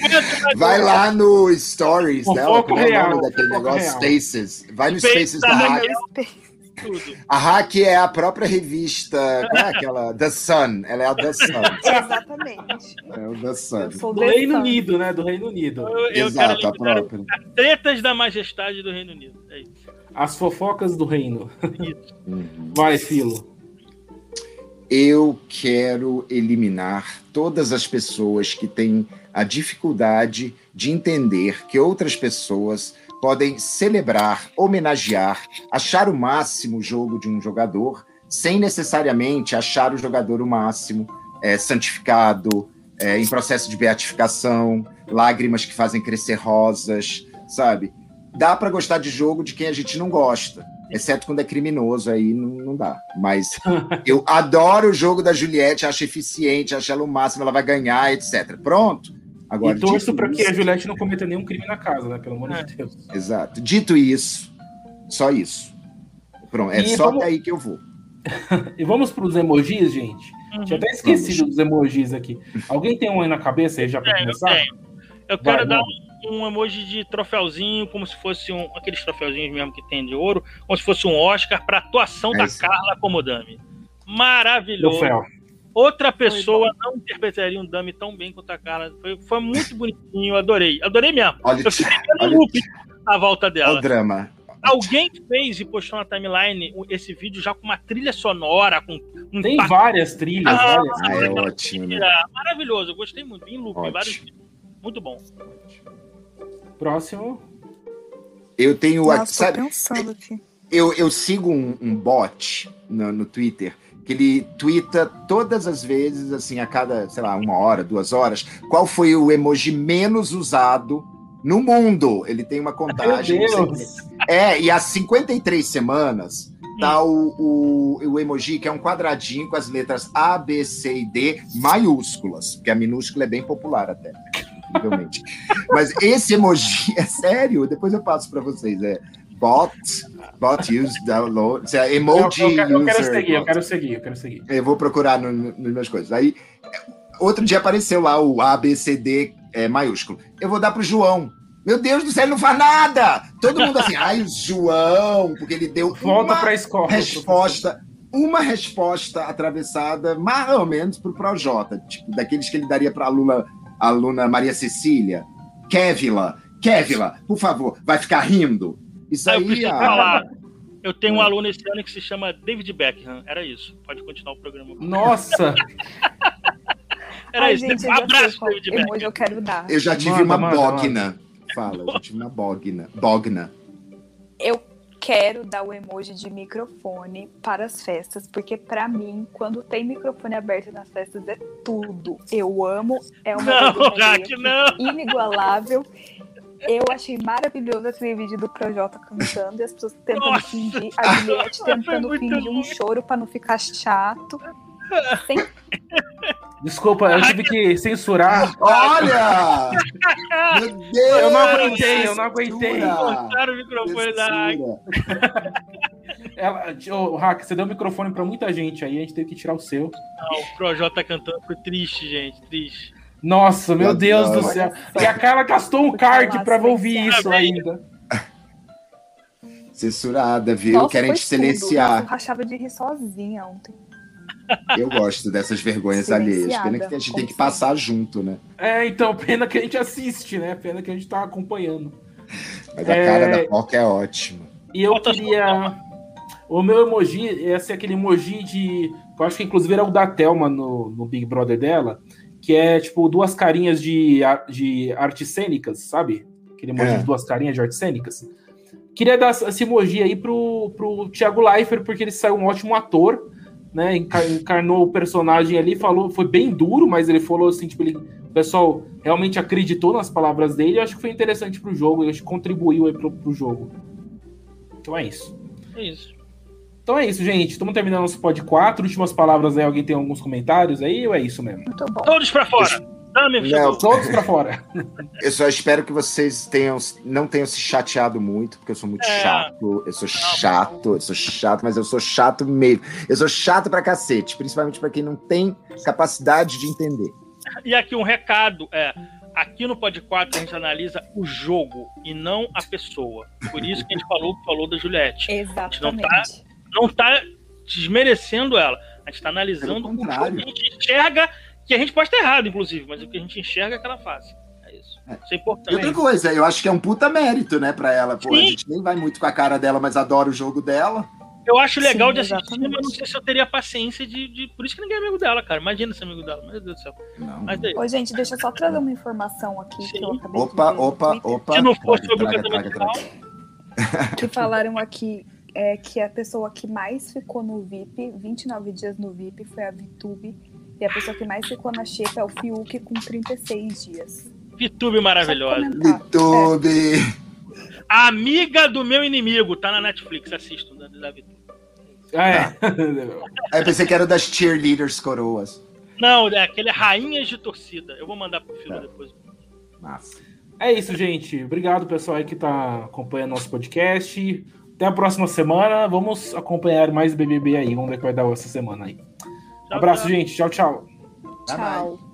Vai lá no Stories dela, como é o nome daquele negócio? Real. Spaces. Vai no Spaces, Spaces da tudo. A Hack é a própria revista. Qual é aquela? The Sun. Ela é a The Sun. Exatamente. É o The Sun. Do Reino Sun. Unido, né? Do Reino Unido. Eu, eu Exato, a própria. As tretas da majestade do Reino Unido. É isso. As fofocas do reino. Isso. Uhum. Vai, Filo. Eu quero eliminar todas as pessoas que têm a dificuldade de entender que outras pessoas podem celebrar, homenagear, achar o máximo o jogo de um jogador, sem necessariamente achar o jogador o máximo, é, santificado, é, em processo de beatificação, lágrimas que fazem crescer rosas, sabe? Dá para gostar de jogo de quem a gente não gosta, exceto quando é criminoso, aí não, não dá. Mas eu adoro o jogo da Juliette, acho eficiente, acho ela o máximo, ela vai ganhar, etc. Pronto Agora, e torço para que a Juliette não cometa nenhum crime na casa, né? Pelo amor é. de Deus. Exato. Dito isso, só isso. Pronto, é e só vamos... daí que eu vou. e vamos para os emojis, gente? Uhum. Tinha até esquecido vamos. dos emojis aqui. Alguém tem um aí na cabeça aí já para começar? Eu, eu quero Vai, dar um, um, emoji de troféuzinho, como se fosse um, aqueles troféuzinhos mesmo que tem de ouro, como se fosse um Oscar para atuação é da Carla como Dami. Maravilhoso. Troféu. Outra pessoa não interpretaria um dummy tão bem quanto a Carla. Foi, foi muito bonitinho, adorei. Adorei mesmo. Olha, eu fiquei no loop a volta dela. Olha o drama. Alguém fez e postou na timeline esse vídeo já com uma trilha sonora, com um Tem par... várias trilhas, ah, várias. Ah, é ótimo. Né? Maravilhoso, eu gostei muito. Em loop, vários Muito bom. Próximo. Eu tenho o WhatsApp. Eu, eu sigo um, um bot no, no Twitter que ele twitta todas as vezes, assim, a cada, sei lá, uma hora, duas horas, qual foi o emoji menos usado no mundo. Ele tem uma contagem. É, e há 53 semanas tá o, o, o, emoji que é um quadradinho com as letras A, B, C e D maiúsculas, porque a minúscula é bem popular até. incrivelmente. Mas esse emoji é sério, depois eu passo para vocês. É bot, bot use download, é emoji eu, eu, eu quero seguir, eu quero seguir, eu quero seguir. Eu vou procurar nas no, no minhas coisas. Aí, outro dia apareceu lá o ABCD é, maiúsculo. Eu vou dar pro João. Meu Deus do céu, ele não faz nada! Todo mundo assim, ai, o João, porque ele deu Volta uma pra escola, resposta, uma resposta atravessada, mais ou menos, pro Projota, tipo, daqueles que ele daria pra aluna, aluna Maria Cecília. Kevila, Kevila, por favor, vai ficar rindo? Isso aí. Eu, falar. eu tenho um aluno esse ano que se chama David Beckham. Era isso. Pode continuar o programa. Nossa! Era Ai, isso. Gente, um abraço, David Beckham. eu quero dar. Eu já tive manda, uma manda, bogna. Manda. Fala, eu já tive uma bogna. Bogna. Eu quero dar o emoji de microfone para as festas, porque para mim, quando tem microfone aberto nas festas, é tudo. Eu amo, é uma não, não. inigualável. Eu achei maravilhoso aquele vídeo do Projota cantando e as pessoas tentando Nossa. fingir, a Juliette tentando fingir um choro para não ficar chato. Sem... Desculpa, eu tive que censurar. Olha! Meu Deus! Eu não aguentei, eu não aguentei. Cortaram o microfone da Hack. Oh, Hack, você deu o microfone pra muita gente aí, a gente teve que tirar o seu. Não, o Projota cantando foi triste, gente, triste. Nossa, meu, Deus, Deus, do céu. E a Carla gastou um card pra ouvir isso ainda. Censurada, viu? Nossa, Querem te silenciar. Eu rachava de rir sozinha ontem. Eu gosto dessas vergonhas alheias. Pena que a gente tem que passar junto, né? É, então, pena que a gente assiste, né? Pena que a gente tá acompanhando. Mas a é... cara da Coca é ótima. E eu queria. O meu emoji é ser aquele emoji de. Eu acho que inclusive era o da Thelma no, no Big Brother dela, que é tipo duas carinhas de, de artes cênicas, sabe? Aquele emoji é. de duas carinhas de artes cênicas. Queria dar esse emoji aí pro, pro Thiago Leifert, porque ele saiu um ótimo ator né, encarnou o personagem ali, falou, foi bem duro, mas ele falou assim, tipo, ele, o pessoal realmente acreditou nas palavras dele, eu acho que foi interessante pro jogo, eu acho que contribuiu aí pro, pro jogo. Então é isso. É isso. Então é isso, gente. Estamos terminando nosso pod 4. Últimas palavras aí, alguém tem alguns comentários aí ou é isso mesmo? Muito bom. Todos para fora. Não, todos para fora. Eu só espero que vocês tenham, não tenham se chateado muito, porque eu sou muito é. chato. Eu sou chato, eu sou chato, mas eu sou chato mesmo. Eu sou chato pra cacete, principalmente para quem não tem capacidade de entender. E aqui um recado, é, aqui no Pod 4 a gente analisa o jogo e não a pessoa. Por isso que a gente falou falou da Juliette. Exatamente. A gente não tá, não tá desmerecendo ela. A gente está analisando o jogo. A gente enxerga que a gente pode estar errado, inclusive, mas o que a gente enxerga é que ela faz. É isso. É. Isso é importante. E outra coisa, eu acho que é um puta mérito, né, pra ela. Pô, a gente nem vai muito com a cara dela, mas adora o jogo dela. Eu acho legal Sim, de assistir, mas não sei se eu teria paciência de, de, Por isso que ninguém é amigo dela, cara. Imagina ser amigo dela. Meu Deus do céu. Não. Mas daí... Ô, gente, deixa eu só trazer uma informação aqui Sim. que eu acabei opa, de Opa, opa, Se não for sobre o casamento Que falaram aqui é, que a pessoa que mais ficou no VIP, 29 dias no VIP, foi a VTube e a pessoa que mais ficou na xepa é o Fiuk com 36 dias. VTube maravilhosa. VTube! É. Amiga do meu inimigo, tá na Netflix, assistam da, da VTube. Ah, é. Aí pensei que era das cheerleaders coroas. Não, é aquele rainhas de torcida. Eu vou mandar pro filme é. depois. Massa. É isso, gente. Obrigado, pessoal aí que tá acompanhando nosso podcast. Até a próxima semana. Vamos acompanhar mais BBB aí. Vamos ver o que vai dar essa semana aí. Tchau, Abraço, tchau. gente. Tchau, tchau. Tchau.